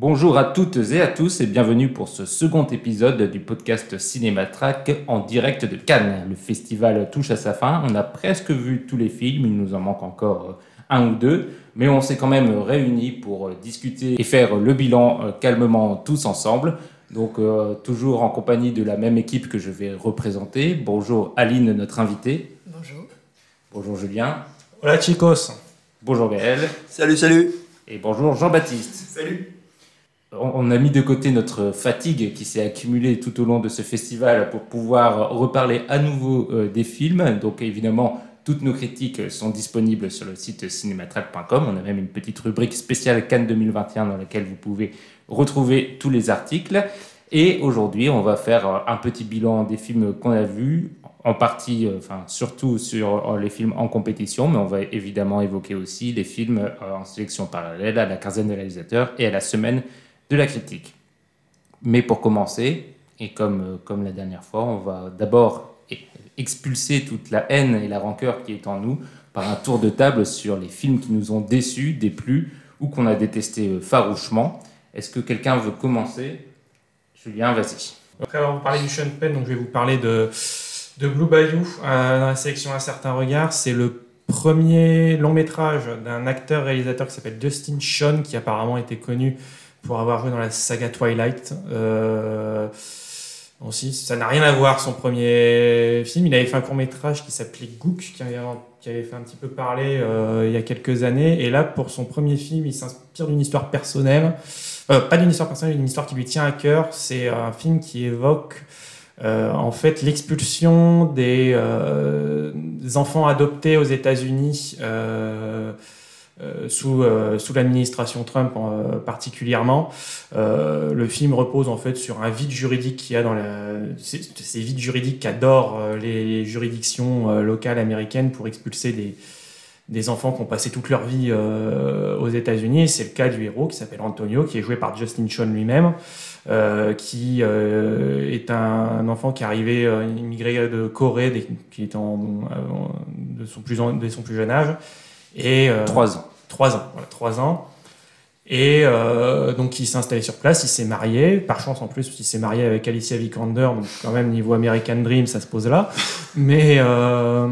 Bonjour à toutes et à tous et bienvenue pour ce second épisode du podcast Cinématrack en direct de Cannes. Le festival touche à sa fin, on a presque vu tous les films, il nous en manque encore un ou deux, mais on s'est quand même réunis pour discuter et faire le bilan euh, calmement tous ensemble. Donc euh, toujours en compagnie de la même équipe que je vais représenter. Bonjour Aline, notre invitée. Bonjour. Bonjour Julien. Hola chicos. Bonjour Gaël. Salut, salut. Et bonjour Jean-Baptiste. Salut. On a mis de côté notre fatigue qui s'est accumulée tout au long de ce festival pour pouvoir reparler à nouveau euh, des films. Donc évidemment, toutes nos critiques sont disponibles sur le site cinématrack.com. On a même une petite rubrique spéciale Cannes 2021 dans laquelle vous pouvez retrouver tous les articles. Et aujourd'hui, on va faire un petit bilan des films qu'on a vus, en partie, euh, enfin surtout sur euh, les films en compétition, mais on va évidemment évoquer aussi les films en sélection parallèle à la quinzaine de réalisateurs et à la semaine de la critique. Mais pour commencer, et comme, euh, comme la dernière fois, on va d'abord e- expulser toute la haine et la rancœur qui est en nous par un tour de table sur les films qui nous ont déçus, déplu ou qu'on a détesté euh, farouchement. Est-ce que quelqu'un veut commencer? Julien, vas-y. Après avoir parlé du Sean Penn, donc je vais vous parler de, de Blue Bayou euh, dans la sélection Un certain regard. C'est le premier long métrage d'un acteur-réalisateur qui s'appelle Dustin Sean, qui apparemment était connu pour avoir joué dans la saga Twilight. Euh, aussi, ça n'a rien à voir son premier film. Il avait fait un court métrage qui s'appelait Gook, qui avait, fait un petit peu parler euh, il y a quelques années. Et là, pour son premier film, il s'inspire d'une histoire personnelle. Euh, pas d'une histoire personnelle, d'une histoire qui lui tient à cœur. C'est un film qui évoque euh, en fait l'expulsion des, euh, des enfants adoptés aux États-Unis euh, sous, euh, sous l'administration Trump euh, particulièrement. Euh, le film repose en fait sur un vide juridique qu'il y a dans la, ces, vides juridiques qu'adorent euh, les juridictions euh, locales américaines pour expulser des, des enfants qui ont passé toute leur vie euh, aux États-Unis. C'est le cas du héros qui s'appelle Antonio, qui est joué par Justin Sean lui-même, euh, qui euh, est un, enfant qui est arrivé euh, immigré de Corée, dès- qui est en, son plus de son plus jeune âge. Et, euh, Trois ans. Trois ans, voilà, trois ans. Et euh, donc il s'est installé sur place, il s'est marié. Par chance en plus, il s'est marié avec Alicia Vikander, donc quand même niveau American Dream, ça se pose là. Mais euh,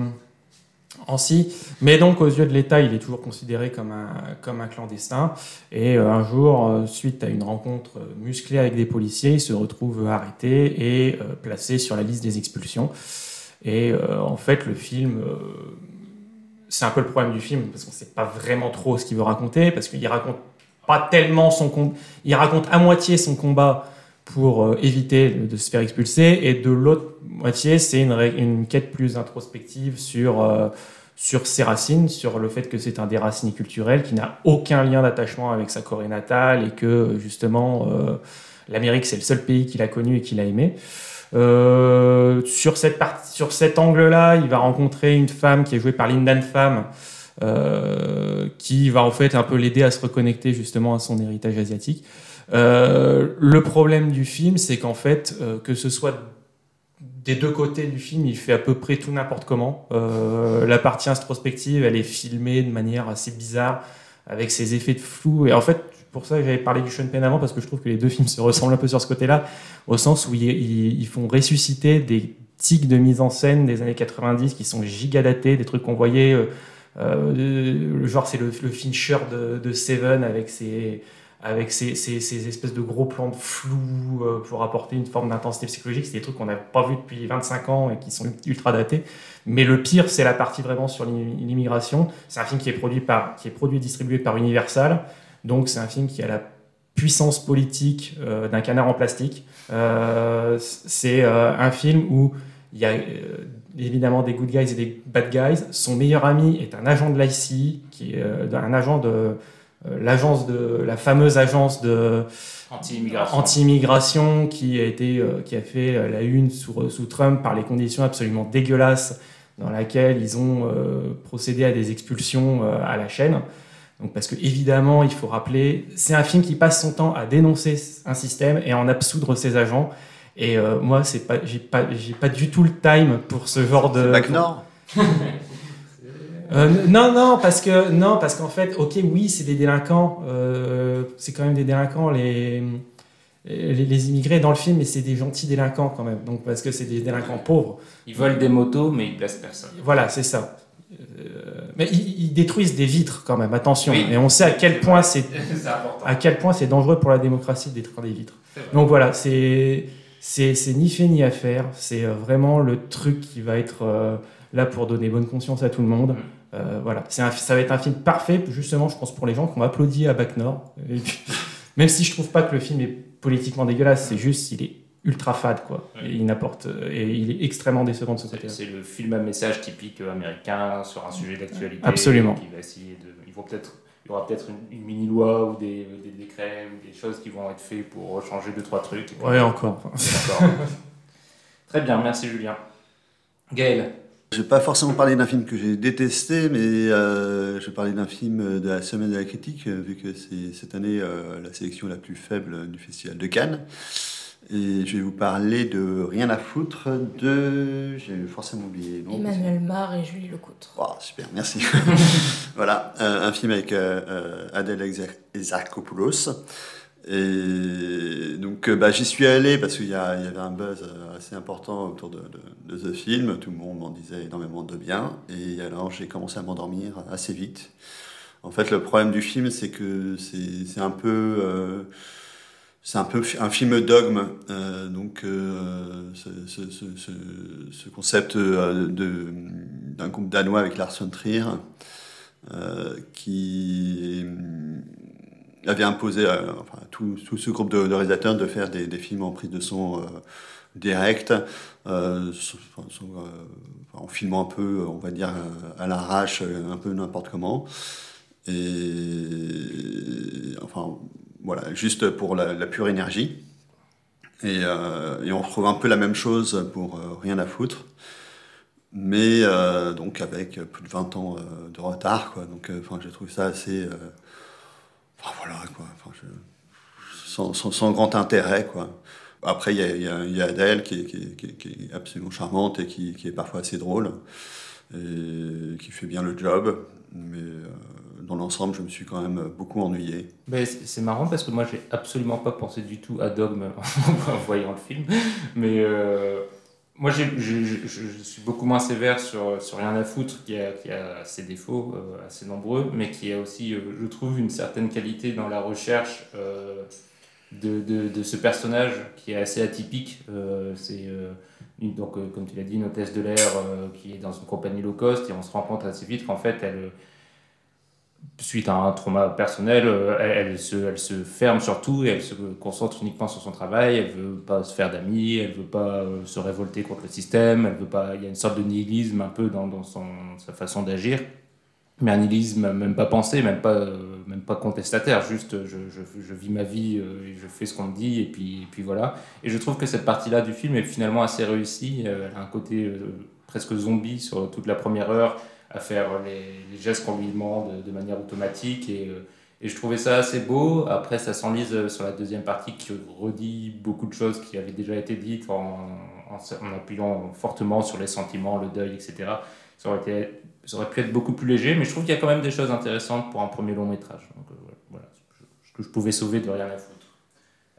en si. Mais donc aux yeux de l'État, il est toujours considéré comme un, comme un clandestin. Et euh, un jour, suite à une rencontre musclée avec des policiers, il se retrouve arrêté et placé sur la liste des expulsions. Et en fait, le film, c'est un peu le problème du film parce qu'on sait pas vraiment trop ce qu'il veut raconter parce qu'il raconte pas tellement son com- il raconte à moitié son combat pour euh, éviter de se faire expulser et de l'autre moitié c'est une, une quête plus introspective sur euh, sur ses racines, sur le fait que c'est un déraciné culturel qui n'a aucun lien d'attachement avec sa Corée natale et que justement euh, l'Amérique c'est le seul pays qu'il a connu et qu'il a aimé. Euh, sur, cette partie, sur cet angle-là, il va rencontrer une femme qui est jouée par Lindan Pham, euh, qui va en fait un peu l'aider à se reconnecter justement à son héritage asiatique. Euh, le problème du film, c'est qu'en fait, euh, que ce soit des deux côtés du film, il fait à peu près tout n'importe comment. Euh, la partie introspective, elle est filmée de manière assez bizarre, avec ses effets de flou. Et en fait, pour ça j'avais parlé du Sean Penn avant, parce que je trouve que les deux films se ressemblent un peu sur ce côté-là, au sens où ils, font ressusciter des tics de mise en scène des années 90 qui sont gigadatés, des trucs qu'on voyait, euh, euh, genre c'est le, le Fincher de, Seven avec ses avec ces, ces, ces espèces de gros plans de flou euh, pour apporter une forme d'intensité psychologique. C'est des trucs qu'on n'a pas vus depuis 25 ans et qui sont ultra datés. Mais le pire, c'est la partie vraiment sur l'i- l'immigration. C'est un film qui est produit par, qui est produit et distribué par Universal. Donc c'est un film qui a la puissance politique euh, d'un canard en plastique. Euh, c'est euh, un film où il y a évidemment des good guys et des bad guys. Son meilleur ami est un agent de l'ICI, qui est un agent de l'agence de la fameuse agence de Anti-immigration. anti-immigration qui a été qui a fait la une sous, sous Trump par les conditions absolument dégueulasses dans laquelle ils ont procédé à des expulsions à la chaîne. Donc parce que évidemment, il faut rappeler, c'est un film qui passe son temps à dénoncer un système et à en absoudre ses agents. Et euh, moi, c'est pas, j'ai pas, j'ai pas du tout le time pour ce genre de. Bac Nord Euh, non, non, parce que non, parce qu'en fait, ok, oui, c'est des délinquants, euh, c'est quand même des délinquants les, les les immigrés dans le film, mais c'est des gentils délinquants quand même. Donc parce que c'est des délinquants pauvres. Ils volent des motos, mais ils blessent personne. Voilà, c'est ça. Euh, mais ils, ils détruisent des vitres quand même. Attention. Oui. Et on sait à quel point c'est à quel point c'est dangereux pour la démocratie de détruire des vitres. Donc voilà, c'est c'est c'est ni fait ni à faire. C'est euh, vraiment le truc qui va être euh, là pour donner bonne conscience à tout le monde. Euh, voilà, c'est ça va être un film parfait, justement, je pense pour les gens qui ont applaudi à Bac Nord. Puis, même si je trouve pas que le film est politiquement dégueulasse, c'est juste il est ultra fade quoi. Et il n'apporte euh, et il est extrêmement décevant de ce C'est côté-là. c'est le film à message typique euh, américain sur un sujet d'actualité. Absolument. Qui va essayer de. Ils vont peut-être. Il y aura peut-être une, une mini-loi ou des, des décrets ou des choses qui vont être faits pour changer deux, trois trucs. Et puis- Ouais, encore. Très bien, merci Julien. Gaël. Je vais pas forcément parler d'un film que j'ai détesté, mais euh, je vais parler d'un film de la semaine de la critique, vu que c'est cette année euh, la sélection la plus faible du festival de Cannes. Et je vais vous parler de Rien à foutre de. J'ai forcément oublié. Emmanuel Mar et Julie Lecoutre. Oh, super, merci. voilà, euh, un film avec euh, euh, Adèle Exa- Exarchopoulos. Et donc, euh, bah, j'y suis allé parce qu'il y, y avait un buzz assez important autour de, de, de ce film. Tout le monde m'en disait énormément de bien. Et alors, j'ai commencé à m'endormir assez vite. En fait, le problème du film, c'est que c'est c'est un peu. euh, c'est un peu un film dogme, euh, donc euh, ce, ce- ce- ce- ce concept euh, d'un groupe danois avec Lars von Trier qui avait imposé à, enfin, tout, tout ce groupe de, réalisateurs de faire des, des films en prise de son direct, en filmant un peu, on va dire, à l'arrache, un peu n'importe comment. Et enfin, voilà, juste pour la, pure énergie. Et, euh, et on retrouve un peu la même chose pour euh, Rien à foutre, mais euh, donc avec plus de 20 ans de retard. Quoi. Donc, je trouve ça assez. voilà, quoi. Sans, grand intérêt, quoi. Après, il y a, y Adèle qui est, absolument charmante et qui est parfois assez drôle et qui fait bien le job. Mais euh, dans l'ensemble, je me suis quand même beaucoup ennuyé. Ben, c'est marrant parce que moi j'ai absolument pas pensé du tout à Dogme en voyant le film. Mais euh, moi je suis beaucoup moins sévère sur, sur Rien à foutre qui a, qui a ses défauts euh, assez nombreux, mais qui a aussi, je trouve, une certaine qualité dans la recherche de, de, de ce personnage qui est assez atypique. Euh, c'est euh, donc, euh, comme tu l'as dit, une hôtesse de l'air qui est dans une compagnie low cost et on se rend compte assez vite qu'en fait elle suite à un trauma personnel, elle, se, elle se ferme sur tout et elle se concentre uniquement sur son travail. Elle veut pas se faire d'amis, elle veut pas se révolter contre le système, elle veut pas. Il y a une sorte de nihilisme un peu dans, dans son, sa façon d'agir, mais un nihilisme même pas pensé, même pas, même pas contestataire. Juste, euh, je, je, vis ma vie euh, et je fais ce qu'on me dit et puis, et puis voilà. Et je trouve que cette partie-là du film est finalement assez réussie. Euh, Elle a un côté presque zombie sur toute la première heure à faire les, gestes qu'on lui demande de manière automatique et, et je trouvais ça assez beau. Après, ça s'enlise sur la deuxième partie qui redit beaucoup de choses qui avaient déjà été dites en, en, en appuyant fortement sur les sentiments, le deuil, etc. Ça aurait, été, ça aurait pu être beaucoup plus léger, mais je trouve qu'il y a quand même des choses intéressantes pour un premier long métrage. Donc euh, voilà, ce que je pouvais sauver de rien à foutre.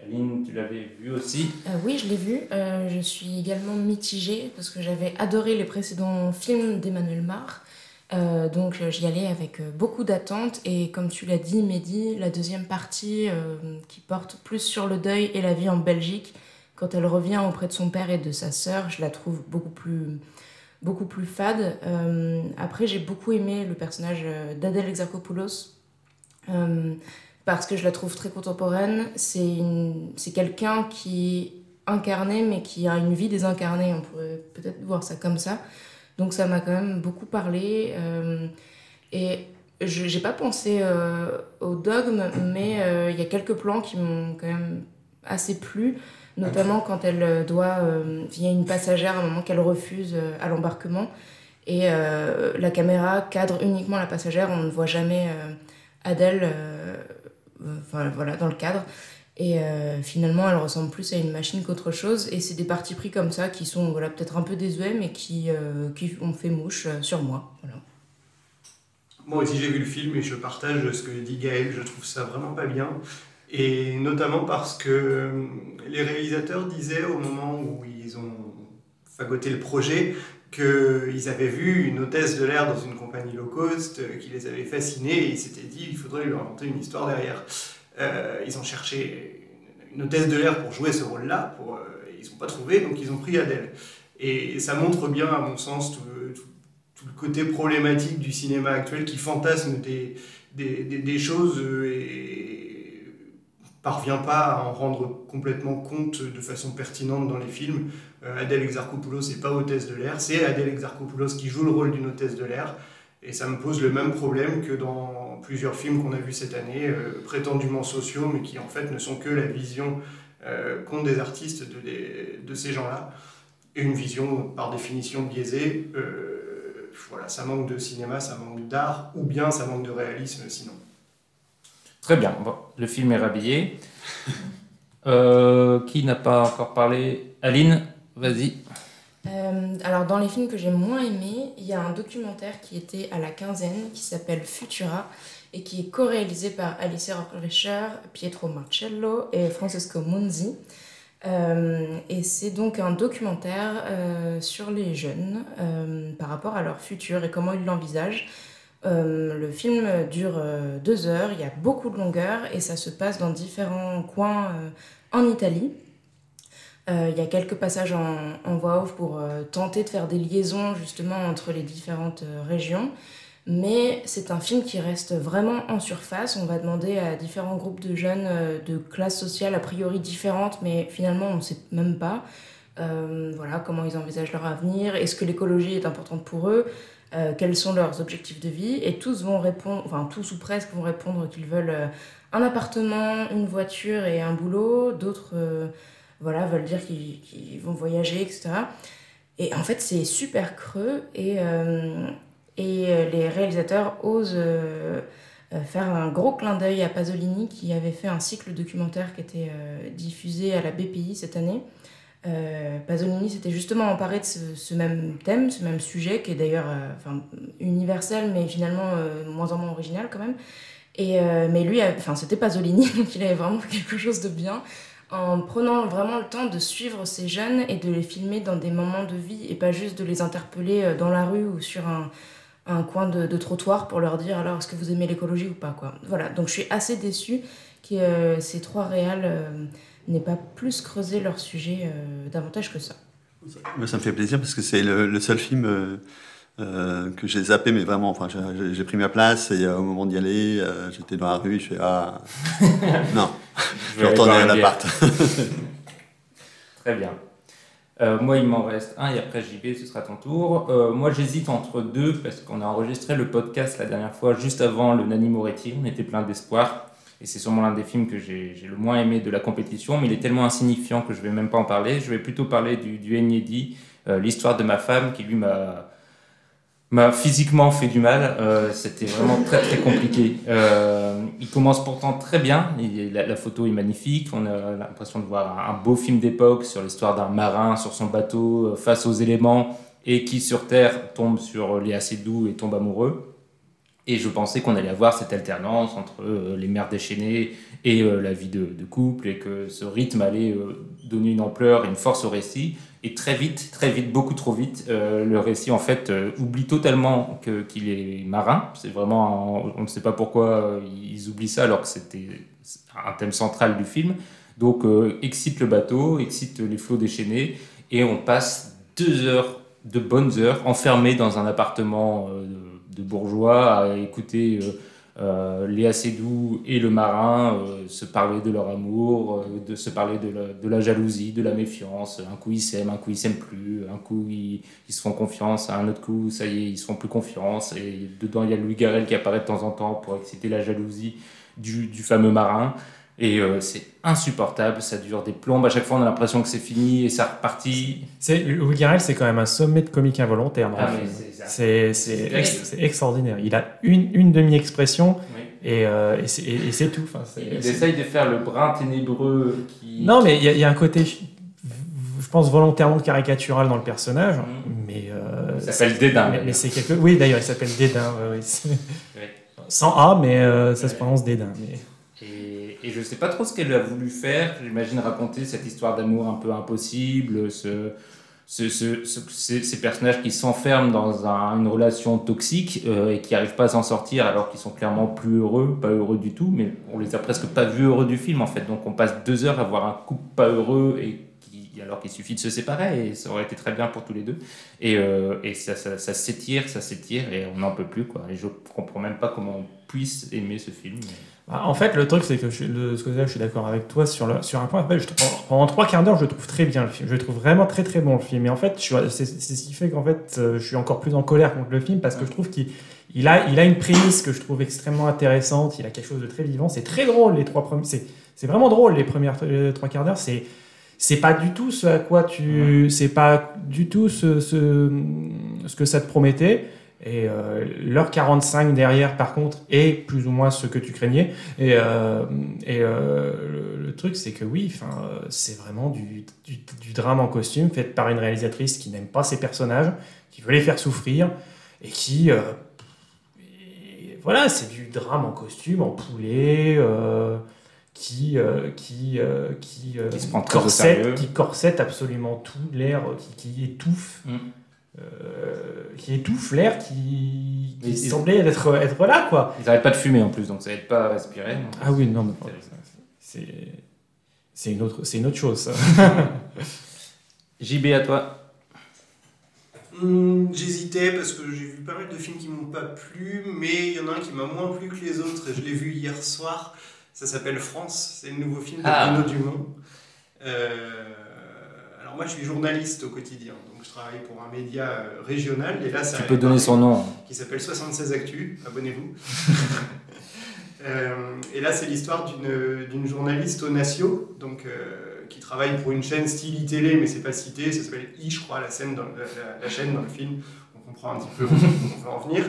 Aline, tu l'avais vu aussi Euh, oui, je l'ai vu. Euh, je suis également mitigée parce que j'avais adoré les précédents films d'Emmanuel Mar. Euh, donc j'y allais avec beaucoup d'attentes et comme tu l'as dit Mehdi, la deuxième partie qui porte plus sur le deuil et la vie en Belgique, quand elle revient auprès de son père et de sa sœur, je la trouve beaucoup plus, beaucoup plus fade. Euh, après j'ai beaucoup aimé le personnage euh, d'Adèle Exarchopoulos euh, parce que je la trouve très contemporaine. C'est quelqu'un qui est incarné mais qui a une vie désincarnée, on pourrait peut-être voir ça comme ça. Donc ça m'a quand même beaucoup parlé. et je n'ai pas pensé au dogme, mais il y a quelques plans qui m'ont quand même assez plu, notamment quand elle doit, il y a une passagère à un moment qu'elle refuse à l'embarquement, et la caméra cadre uniquement la passagère, on ne voit jamais Adèle voilà, dans le cadre. Et euh, finalement, elle ressemble plus à une machine qu'autre chose. Et c'est des parties pris comme ça qui sont voilà, peut-être un peu désuets, mais qui, euh, qui ont fait mouche euh, sur moi. Voilà. Moi aussi, j'ai vu le film et je partage ce que dit Gaël. Je trouve ça vraiment pas bien. Et notamment parce que les réalisateurs disaient au moment où ils ont fagoté le projet qu'ils avaient vu une hôtesse de l'air dans une compagnie low cost qui les avait fascinés et ils s'étaient dit il faudrait lui inventer une histoire derrière. Euh, ils ont cherché une hôtesse de l'air pour jouer ce rôle-là, pour, euh, ils n'ont pas trouvé, donc ils ont pris Adèle. Et ça montre bien, à mon sens, tout le, côté problématique du cinéma actuel qui fantasme des, des, des, choses euh, et parvient pas à en rendre complètement compte de façon pertinente dans les films. Adèle Exarchopoulos n'est pas hôtesse de l'air, c'est Adèle Exarchopoulos qui joue le rôle d'une hôtesse de l'air. Et ça me pose le même problème que dans plusieurs films qu'on a vus cette année, euh, prétendument sociaux, mais qui en fait ne sont que la vision euh, qu'ont des artistes de, de ces gens-là. Et une vision par définition biaisée. Euh, voilà, ça manque de cinéma, ça manque d'art, ou bien ça manque de réalisme sinon. Très bien, le film est rhabillé. qui n'a pas encore parlé? Aline, vas-y. Euh, alors dans les films que j'ai moins aimés, il y a un documentaire qui était à la quinzaine qui s'appelle Futura et qui est co-réalisé par Alice Rockricher, Pietro Marcello et Francesco Monzi. Euh, et c'est donc un documentaire euh, sur les jeunes par rapport à leur futur et comment ils l'envisagent. Le film dure deux heures, il y a beaucoup de longueur et ça se passe dans différents coins en Italie. Euh, il y a quelques passages en, voix off pour euh, tenter de faire des liaisons justement entre les différentes euh, régions. Mais c'est un film qui reste vraiment en surface. On va demander à différents groupes de jeunes de classes sociales a priori différentes, mais finalement on ne sait même pas voilà, comment ils envisagent leur avenir, est-ce que l'écologie est importante pour eux, quels sont leurs objectifs de vie. Et tous vont répondre, enfin tous ou presque vont répondre qu'ils veulent un appartement, une voiture et un boulot. D'autres voilà, veulent dire qu'ils vont voyager, etc. Et en fait, c'est super creux et, euh, et euh, les réalisateurs osent euh, faire un gros clin d'œil à Pasolini qui avait fait un cycle documentaire qui était diffusé à la BPI cette année. Pasolini s'était justement emparé de ce, même thème, ce même sujet qui est d'ailleurs enfin, universel mais finalement moins en moins original quand même. Et, mais lui, enfin c'était Pasolini, donc il avait vraiment quelque chose de bien en prenant vraiment le temps de suivre ces jeunes et de les filmer dans des moments de vie et pas juste de les interpeller euh, dans la rue ou sur un, coin de, de, trottoir pour leur dire alors est-ce que vous aimez l'écologie ou pas quoi. Voilà, donc je suis assez déçue que euh, ces trois réals euh, n'aient pas plus creusé leur sujet davantage que ça. Ça me fait plaisir parce que c'est le, seul film euh, que j'ai zappé, mais vraiment, enfin, j'ai pris ma place et euh, au moment d'y aller, euh, j'étais dans la rue, je fais Ah, non, je vais retourner à l'appart. Très bien. moi, il m'en reste un et après JB, ce sera ton tour. moi, j'hésite entre deux parce qu'on a enregistré le podcast la dernière fois, juste avant le Nani Moretti. On était plein d'espoir et c'est sûrement l'un des films que j'ai le moins aimé de la compétition, mais il est tellement insignifiant que je vais même pas en parler. Je vais plutôt parler du, du l'histoire de ma femme qui lui m'a m'a physiquement fait du mal. Euh, c'était vraiment très très compliqué. Euh, il commence pourtant très bien. la, la, photo est magnifique. On a l'impression de voir un, beau film d'époque sur l'histoire d'un marin sur son bateau euh, face aux éléments et qui sur Terre tombe sur les assez doux et tombe amoureux. Et je pensais qu'on allait avoir cette alternance entre les mers déchaînées et la vie de, couple et que ce rythme allait donner une ampleur et une force au récit. Et très vite, très vite, beaucoup trop vite, euh, le récit en fait euh, oublie totalement qu'il est marin. C'est vraiment, on ne sait pas pourquoi euh, ils oublient ça alors que c'était un thème central du film. Donc excite le bateau, excite les flots déchaînés, et on passe deux heures, de bonnes heures, enfermés dans un appartement de, bourgeois à écouter euh, Léa Seydoux et le marin euh, se parler de leur amour, euh, de se parler de la, de la jalousie, de la méfiance. Un coup ils s'aiment, un coup ils s'aiment plus, un coup ils, ils se font confiance, un autre coup ça y est, ils se font plus confiance. Et dedans il y a Louis Garrel qui apparaît de temps en temps pour exciter la jalousie du, du fameux marin. Et euh, c'est insupportable, ça dure des plombes. À chaque fois, on a l'impression que c'est fini et ça repartit. Louis Garrel, c'est quand même un sommet de comique involontaire. Ah, c'est ex- extraordinaire. Il a une, une demi-expression Oui. et, euh, et c'est- tout. Enfin, Il essaye de faire le brin ténébreux qui. Non, mais il y, a- il y a un côté, je pense, volontairement caricatural dans le personnage. Mhm. Mais, euh, Il s'appelle Dédain, Mais, c'est quelque... Oui, d'ailleurs, il s'appelle Dédain. ouais, ouais. Sans A, mais euh, ça se prononce Dédain. Mais... Et, je sais pas trop ce qu'elle a voulu faire. J'imagine raconter cette histoire d'amour un peu impossible, ce, ce- ce- ce- ces, personnages qui s'enferment dans un- une relation toxique euh, et qui n'arrivent pas à s'en sortir alors qu'ils sont clairement plus heureux, pas heureux du tout, mais on les a presque pas vus heureux du film en fait. Donc on passe deux heures à voir un couple pas heureux et alors qu'il suffit de se séparer et ça aurait été très bien pour tous les deux. Et, euh, et ça, ça, ça s'étire, ça s'étire et on n'en peut plus quoi. Et je comprends même pas comment on puisse aimer ce film. Bah, En fait, le truc, c'est que je, de ce je suis d'accord avec toi sur, le, sur un point. En fait, je pendant trois quarts d'heure, je le trouve très bien le film. Je le trouve vraiment très très bon le film. Et en fait, c'est ce qui fait qu'en fait, euh, je suis encore plus en colère contre le film parce que je trouve qu'il il a, il a une prémisse que je trouve extrêmement intéressante. Il a quelque chose de très vivant. C'est très drôle les trois premiers. C'est vraiment drôle les premières trois quarts d'heure. C'est c'est pas du tout ce à quoi tu. C'est pas du tout ce, ce, ce que ça te promettait. Et euh, l'heure 45 derrière, par contre, est plus ou moins ce que tu craignais. Et, euh, et euh, le, le truc, c'est que oui, c'est vraiment du, du, du drame en costume fait par une réalisatrice qui n'aime pas ses personnages, qui veut les faire souffrir et qui. euh, et voilà, c'est du drame en costume, en poulet. qui, qui, qui, Qui se prend corsette, qui corsette absolument tout, l'air qui, qui étouffe, Mm. Euh, qui étouffe l'air qui, qui ils- semblait être, être là, quoi. Ils n'arrêtent pas de fumer en plus, donc ça aide pas à respirer. donc Ah oui, non, mais c'est- c'est une autre, c'est une autre chose. Ça. JB à toi. Hmm, J'hésitais parce que j'ai vu pas mal de films qui m'ont pas plu, mais il y en a un qui m'a moins plu que les autres et je l'ai vu hier soir. Ça s'appelle France, c'est le nouveau film de Ah. Bruno Dumont. Euh, alors moi je suis journaliste au quotidien, donc je travaille pour un média euh, régional et là ça Tu va peux donner son nom. qui s'appelle 76 Actu, abonnez-vous. Euh, et là, c'est l'histoire d'une d'une journaliste au Natio, donc, euh, qui travaille pour une chaîne style télé mais c'est pas cité, ça s'appelle I, je crois, la, scène dans, la, la- la chaîne dans le film. On comprend un petit peu où on veut en venir.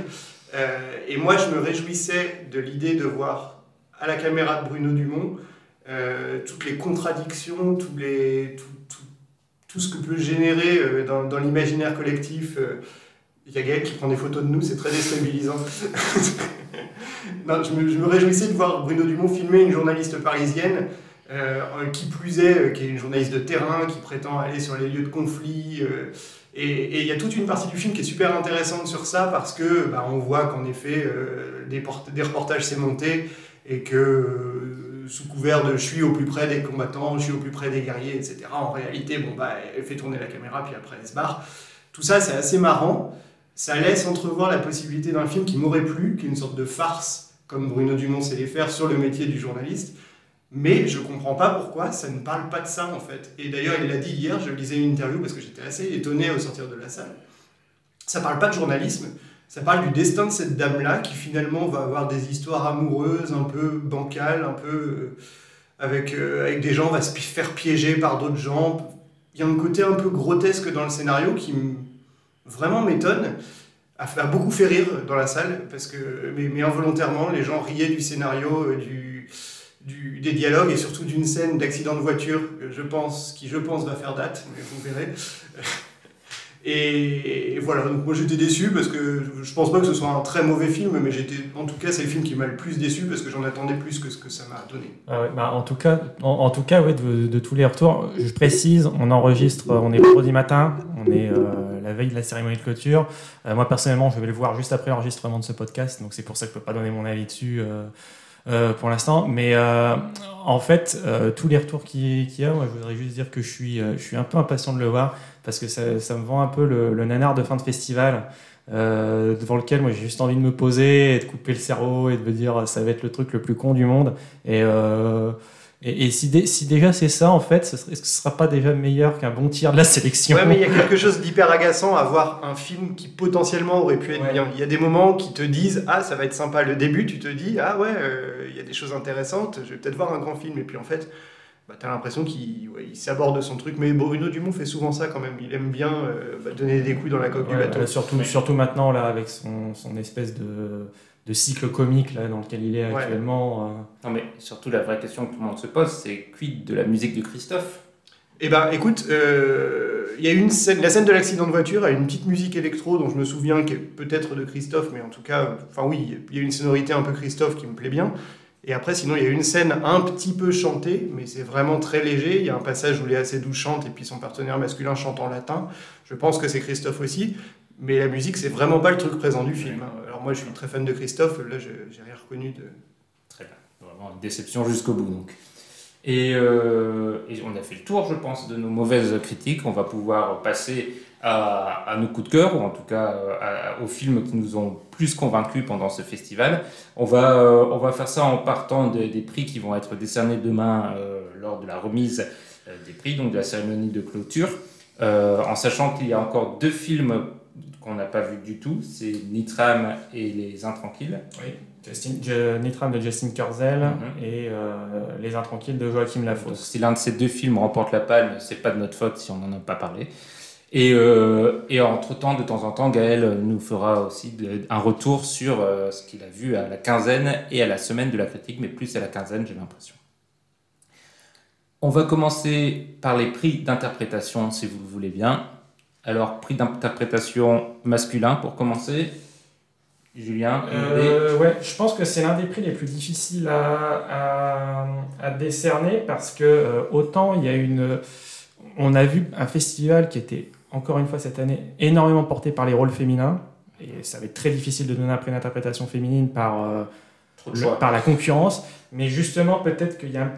Euh, et moi, je me réjouissais de l'idée de voir à la caméra de Bruno Dumont euh, toutes les contradictions, tous les, tout, tout- tout ce que peut générer euh, dans, l'imaginaire collectif. euh, il y a Gaël qui prend des photos de nous, c'est très déstabilisant. non, je, me, je me réjouissais de voir Bruno Dumont filmer une journaliste parisienne, euh, qui plus est, qui est une journaliste de terrain, qui prétend aller sur les lieux de conflit. et il y a toute une partie du film qui est super intéressante sur ça, parce que bah, on voit qu'en effet, des, des reportages s'est monté, et que sous couvert de je suis au plus près des combattants, je suis au plus près des guerriers, etc. En réalité, bon, bah, elle fait tourner la caméra, puis après elle se barre. Tout ça, c'est assez marrant. Ça laisse entrevoir la possibilité d'un film qui m'aurait plu, qui est une sorte de farce, comme Bruno Dumont sait les faire, sur le métier du journaliste. Mais je comprends pas pourquoi ça ne parle pas de ça, en fait. Et d'ailleurs, il l'a dit hier, je lisais une interview parce que j'étais assez étonné au sortir de la salle. Ça parle pas de journalisme, ça parle du destin de cette dame-là qui finalement va avoir des histoires amoureuses un peu bancales, un peu euh, avec, euh, avec des gens, va se faire piéger par d'autres gens. Il y a un côté un peu grotesque dans le scénario qui vraiment m'étonne, a, beaucoup fait rire dans la salle, parce que, mais, involontairement, les gens riaient du scénario, euh, du, des dialogues et surtout d'une scène d'accident de voiture, je pense, qui je pense va faire date, mais vous verrez. Et, voilà, donc moi j'étais déçu parce que je- pense pas que ce soit un très mauvais film, mais j'étais, en tout cas, c'est le film qui m'a le plus déçu parce que j'en attendais plus que ce que ça m'a donné. Ah bah, en tout cas, en, tout cas ouais, de, tous les retours, je précise, on enregistre, on est vendredi matin, on est euh, la veille de la cérémonie de clôture. Euh, moi personnellement, je vais le voir juste après l'enregistrement de ce podcast, donc c'est pour ça que je peux pas donner mon avis dessus. euh, euh, pour l'instant. Mais euh, en fait, euh, tous les retours qu'il y a, moi, je voudrais juste dire que je suis, je suis un peu impatient de le voir parce que ça, ça me vend un peu le, le nanar de fin de festival. devant lequel moi j'ai juste envie de me poser et de couper le cerveau et de me dire ça va être le truc le plus con du monde et, et, et si, dé- si déjà c'est ça en fait est-ce que ce sera pas déjà meilleur qu'un bon tir de la sélection Ouais, mais il y a quelque chose d'hyper agaçant à voir un film qui potentiellement aurait pu être bien. Il y a des moments qui te disent Ah, ça va être sympa. Le début, tu te dis Ah, ouais, euh, il y a des choses intéressantes, je vais peut-être voir un grand film. Et puis en fait, bah, tu as l'impression qu'il ouais, s'aborde son truc. Mais Bruno Dumont fait souvent ça quand même. Il aime bien euh, bah, donner des coups dans la coque du bateau. là, surtout, surtout maintenant, là, avec son, son espèce de, de cycle comique là, dans lequel il est Ouais. actuellement. euh. Non, mais surtout, la vraie question que tout le monde se pose, c'est quid de la musique de Christophe? Eh ben, écoute, euh, il y a une scène, la scène de l'accident de voiture a une petite musique électro dont je me souviens qui est peut-être de Christophe, mais en tout cas, enfin oui, il y a une sonorité un peu Christophe qui me plaît bien. Et après, sinon, il y a une scène un petit peu chantée, mais c'est vraiment très léger. Il y a un passage où Léa Seydoux chante et puis son partenaire masculin chante en latin. Je pense que c'est Christophe aussi. Mais la musique, c'est vraiment pas le truc présent du film. Moi, je suis très fan de Christophe. Là, j'ai rien reconnu de. Très bien. Vraiment une déception jusqu'au bout, donc. Et, euh, et on a fait le tour, je pense, de nos mauvaises critiques. On va pouvoir passer à, nos coups de cœur, ou en tout cas euh, aux films qui nous ont plus convaincus pendant ce festival. On va, euh, on va faire ça en partant de- des prix qui vont être décernés demain lors de la remise des prix, donc de la cérémonie de clôture, en sachant qu'il y a encore deux films qu'on n'a pas vus du tout, c'est Nitram et Les Intranquilles. Oui, Justin, Je- Nitram de Justin Kurzel Mhm. et euh, Les Intranquilles de Joachim Lafosse. si l'un de ces deux films remporte la palme, c'est pas de notre faute si on n'en a pas parlé. Et, euh, et entre-temps, de temps en temps, Gaël nous fera aussi un retour sur euh, ce qu'il a vu à la quinzaine et à la semaine de la critique, mais plus à la quinzaine, j'ai l'impression. On va commencer par les prix d'interprétation, si vous le voulez bien. Alors, prix d'interprétation masculin pour commencer. Julien, Euh, ouais, je pense que c'est l'un des prix les plus difficiles à, à, à décerner parce que euh, autant il y a une. On a vu un festival qui était, encore une fois cette année, énormément porté par les rôles féminins. Et ça va être très difficile de donner un prix d'interprétation féminine par, euh, le- par la concurrence. Mais justement, peut-être qu'il y a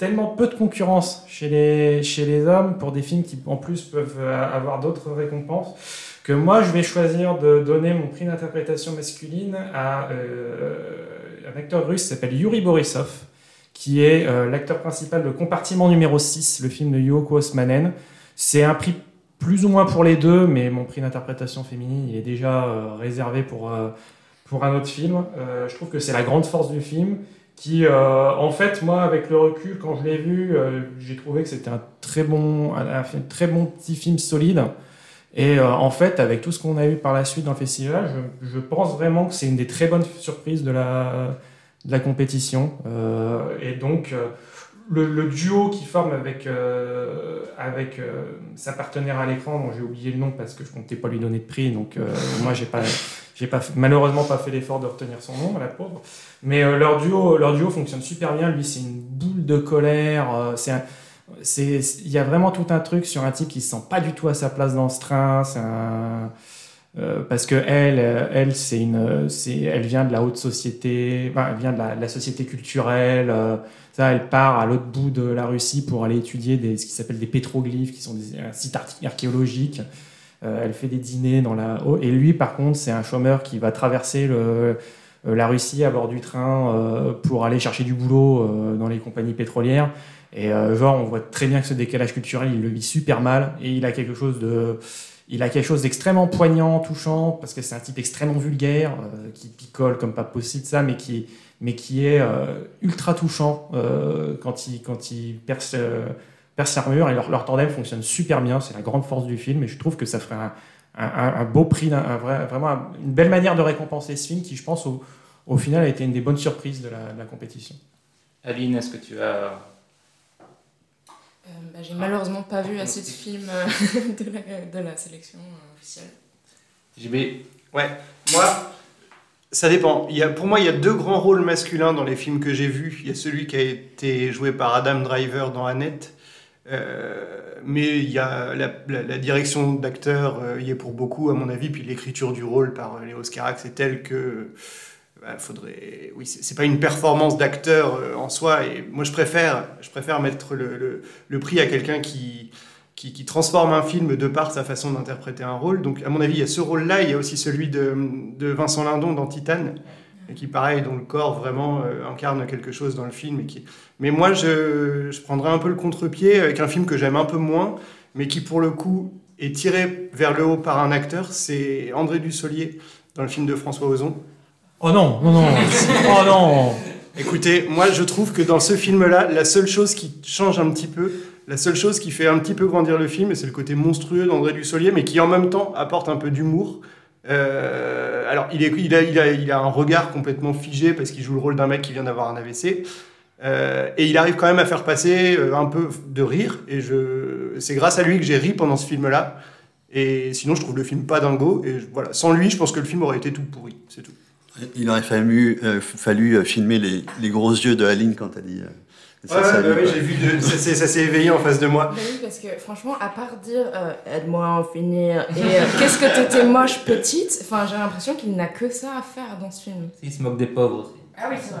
tellement peu de concurrence chez les, chez les hommes pour des films qui, en plus, peuvent euh, avoir d'autres récompenses que moi, je vais choisir de donner mon prix d'interprétation masculine à euh, un acteur russe qui s'appelle Yuri Borisov, qui est euh, l'acteur principal de Compartiment numéro 6, le film de Yoko Osmanen. C'est un prix plus ou moins pour les deux, mais mon prix d'interprétation féminine, il est déjà réservé pour, pour un autre film. Je trouve que c'est la grande force du film, qui, euh, en fait, moi, avec le recul, quand je l'ai vu, euh, j'ai trouvé que c'était un très bon, un, très bon petit film solide. Et euh, en fait, avec tout ce qu'on a eu par la suite dans le festival, je, je pense vraiment que c'est une des très bonnes surprises de la, de la compétition. Euh, et donc, euh, le, le duo qui forme avec, euh, avec sa partenaire à l'écran, dont j'ai oublié le nom parce que je comptais pas lui donner de prix, donc moi, j'ai pas, j'ai pas, malheureusement pas fait l'effort de retenir son nom, la pauvre. Mais euh, leur, duo, leur duo fonctionne super bien. Lui, c'est une boule de colère. euh, c'est c'est il y a vraiment tout un truc sur un type qui se sent pas du tout à sa place dans ce train c'est euh, parce que elle elle c'est une c'est elle vient de la haute société elle vient de la, société culturelle ça elle part à l'autre bout de la Russie pour aller étudier des, ce qui s'appelle des pétroglyphes qui sont des un site ar- archéologique Euh, elle fait des dîners dans la et lui par contre c'est un chômeur qui va traverser le euh, la Russie à bord du train euh, pour aller chercher du boulot euh, dans les compagnies pétrolières. Et euh, genre, on voit très bien que ce décalage culturel, il le vit super mal. Et il a quelque chose de, il a quelque chose d'extrêmement poignant, touchant, parce que c'est un type extrêmement vulgaire, euh, qui picole comme pas possible ça, mais qui, mais qui est ultra touchant quand il, quand il perce, perce l'armure et leur, leur tandem fonctionne super bien. C'est la grande force du film et je trouve que ça ferait un, un, un beau prix, un, un vrai, vraiment un- une belle manière de récompenser ce film qui, je pense, au, au final a été une des bonnes surprises de la, de la compétition. Aline, est-ce que tu as Euh, bah, J'ai malheureusement pas vu assez de films euh, de, la, de la sélection euh, officielle. JB Ouais, moi, ça dépend. Il y a, pour moi, il y a deux grands rôles masculins dans les films que j'ai vus. Il y a celui qui a été joué par Adam Driver dans Annette. Euh, mais il y a la, direction d'acteur euh, y est pour beaucoup, à mon avis. Puis l'écriture du rôle par euh, Léo Scarax est telle que bah, faudrait. Oui, c'est pas une performance d'acteur euh, en soi. Et moi, je préfère, je préfère mettre le, le- prix à quelqu'un qui, qui, qui transforme un film de par sa façon d'interpréter un rôle. Donc, à mon avis, il y a ce rôle-là. Il y a aussi celui de, de Vincent Lindon dans Titane, et qui, pareil, dont le corps vraiment euh, incarne quelque chose dans le film. Et qui... Mais moi, je, je prendrais un peu le contre-pied avec un film que j'aime un peu moins, mais qui, pour le coup, est tiré vers le haut par un acteur. C'est André Dussolier dans le film de François Ozon. Oh non, non, non. oh non. Écoutez, moi je trouve que dans ce film-là, la seule chose qui change un petit peu, la seule chose qui fait un petit peu grandir le film, c'est le côté monstrueux d'André Dussolier, mais qui en même temps apporte un peu d'humour. Euh, alors, il, a, un regard complètement figé parce qu'il joue le rôle d'un mec qui vient d'avoir un AVC. Euh, et il arrive quand même à faire passer euh, un peu de rire. Et c'est grâce à lui que j'ai ri pendant ce film-là. Et sinon, je trouve le film pas dingo. Et voilà, sans lui, je pense que le film aurait été tout pourri. C'est tout. Il aurait fallu, filmer les gros yeux de Aline quand elle dit. Ça, Ouais, ça ouais, lui, bah oui, j'ai vu, de- ça s'est ça s'est éveillé en face de moi. Bah oui, parce que franchement, à part dire euh, aide-moi à en finir et euh, qu'est-ce que t'étais moche petite, enfin j'ai l'impression qu'il n'a que ça à faire dans ce film. Il se moque des pauvres aussi. Ah oui, c'est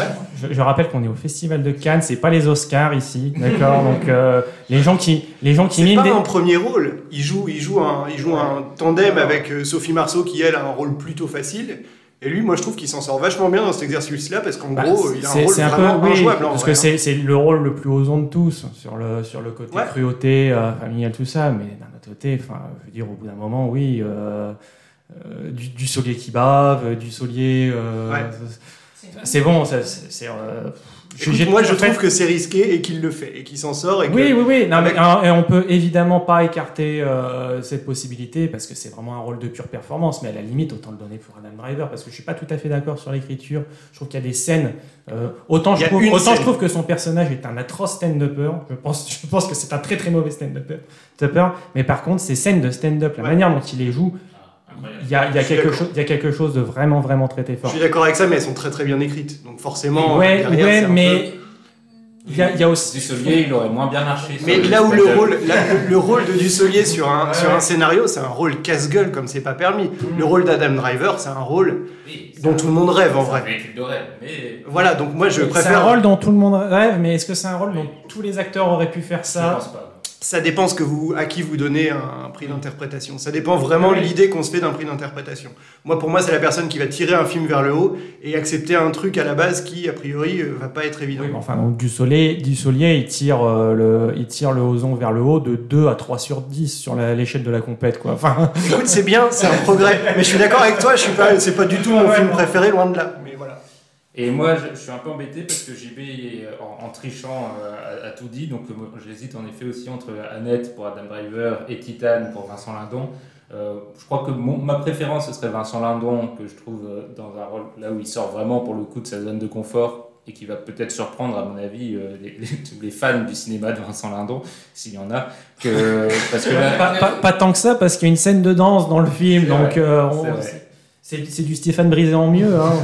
vrai. Je, je rappelle qu'on est au Festival de Cannes, c'est pas les Oscars ici, d'accord Donc euh, les gens qui, les gens qui C'est miment pas des... un premier rôle. Il joue, il joue un, il joue un tandem avec euh, Sophie Marceau qui elle a un rôle plutôt facile. Et lui, moi, je trouve qu'il s'en sort vachement bien dans cet exercice-là parce qu'en Bah, gros, il a un rôle c'est un peu, vraiment oui, injouable. parce vrai, que hein. c'est le rôle le plus osant de tous sur le sur le côté Ouais. cruauté euh, familial tout ça, mais d'un autre côté, enfin, je veux dire au bout d'un moment, oui, euh, euh, du, du saulier qui bave, du Ouais. c'est- bon, c'est Écoute, moi, je fait- trouve que c'est risqué et qu'il le fait et qu'il s'en sort. Et que- Oui, oui, oui. Non, mais, avec- hein, et on peut évidemment pas écarter euh, cette possibilité parce que c'est vraiment un rôle de pure performance, mais à la limite, autant le donner pour Adam Driver parce que je suis pas tout à fait d'accord sur l'écriture. Je trouve qu'il y a des scènes. euh, autant je a trouve, une autant scène. je trouve que son personnage est un atroce stand-upper. Je pense, je pense que c'est un très très mauvais stand-upper. stand-upper. Mais par contre, ces scènes de stand-up, la Ouais. manière dont il les joue, il y a, il y, a Je suis quelque d'accord. chose- il y a quelque chose de vraiment vraiment très très Je fort. suis d'accord avec ça, mais elles sont très très bien écrites. Donc forcément, Ouais, derrière, ouais, mais il y a, il y a aussi. Dussolier, il aurait moins bien marché. Mais le là où le rôle, là, le, le rôle de Dussolier sur un, sur un scénario, c'est un rôle casse-gueule comme c'est pas permis. Le rôle d'Adam Driver, c'est un rôle Oui, dont un- tout le monde rêve en vrai. véhicule de rêve, mais Voilà, donc moi je C'est un préfère. rôle dont tout le monde rêve, mais est-ce que c'est un rôle dont tous les acteurs auraient pu faire je ça pense pas. Ça dépend ce que vous, à qui vous donnez un, prix d'interprétation. Ça dépend vraiment de l'idée qu'on se fait d'un prix d'interprétation. Moi, pour moi, c'est la personne qui va tirer un film vers le haut et accepter un truc à la base qui, a priori, euh, va pas être évident. Oui, mais enfin, donc, du Solier, du il tire, euh, le, il tire le Ozon vers le haut de 2 à 3 sur 10 sur l'échelle de la compète, quoi. Enfin, Écoute, c'est bien, c'est un progrès. Mais je suis d'accord avec toi, je suis pas, c'est pas du tout mon film préféré, loin de là. Et moi, je, je suis un peu embêté parce que JB, en, en trichant, euh, a, a tout dit. Donc, euh, j'hésite en effet aussi entre Annette pour Adam Driver et Titane pour Vincent Lindon. Euh, je crois que mon- ma préférence, ce serait Vincent Lindon, que je trouve euh, dans un rôle là où il sort vraiment pour le coup de sa zone de confort et qui va peut-être surprendre, à mon avis, euh, les, les- tous les fans du cinéma de Vincent Lindon, s'il y en a. Que, parce que là, pas, pas- pas tant que ça, parce qu'il y a une scène de danse dans le film, C'est donc c'est du Stéphane Brisé en mieux. Hein.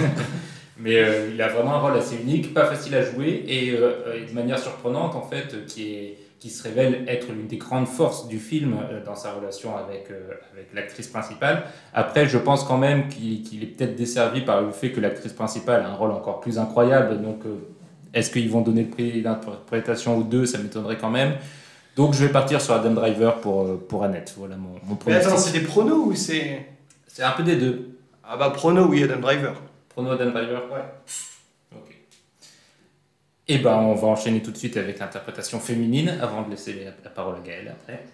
Mais euh, il a vraiment un rôle assez unique, pas facile à jouer et, euh, et de manière surprenante en fait, euh, qui, est, qui se révèle être l'une des grandes forces du film euh, dans sa relation avec, euh, avec l'actrice principale. Après, je pense quand même qu'il qu'il est peut-être desservi par le fait que l'actrice principale a un rôle encore plus incroyable. Donc, euh, est-ce qu'ils vont donner le prix d'interprétation ou deux? Ça m'étonnerait quand même. Donc, je vais partir sur Adam Driver pour, euh, pour Annette. Voilà mon, mon Mais attends, c'est des pronos ou c'est. C'est un peu des deux. Ah bah, pronos, oui, Adam Driver. Prono Adam Driver Ouais. Ok. Et ben, on va enchaîner tout de suite avec l'interprétation féminine avant de laisser la, parole à Gaël après.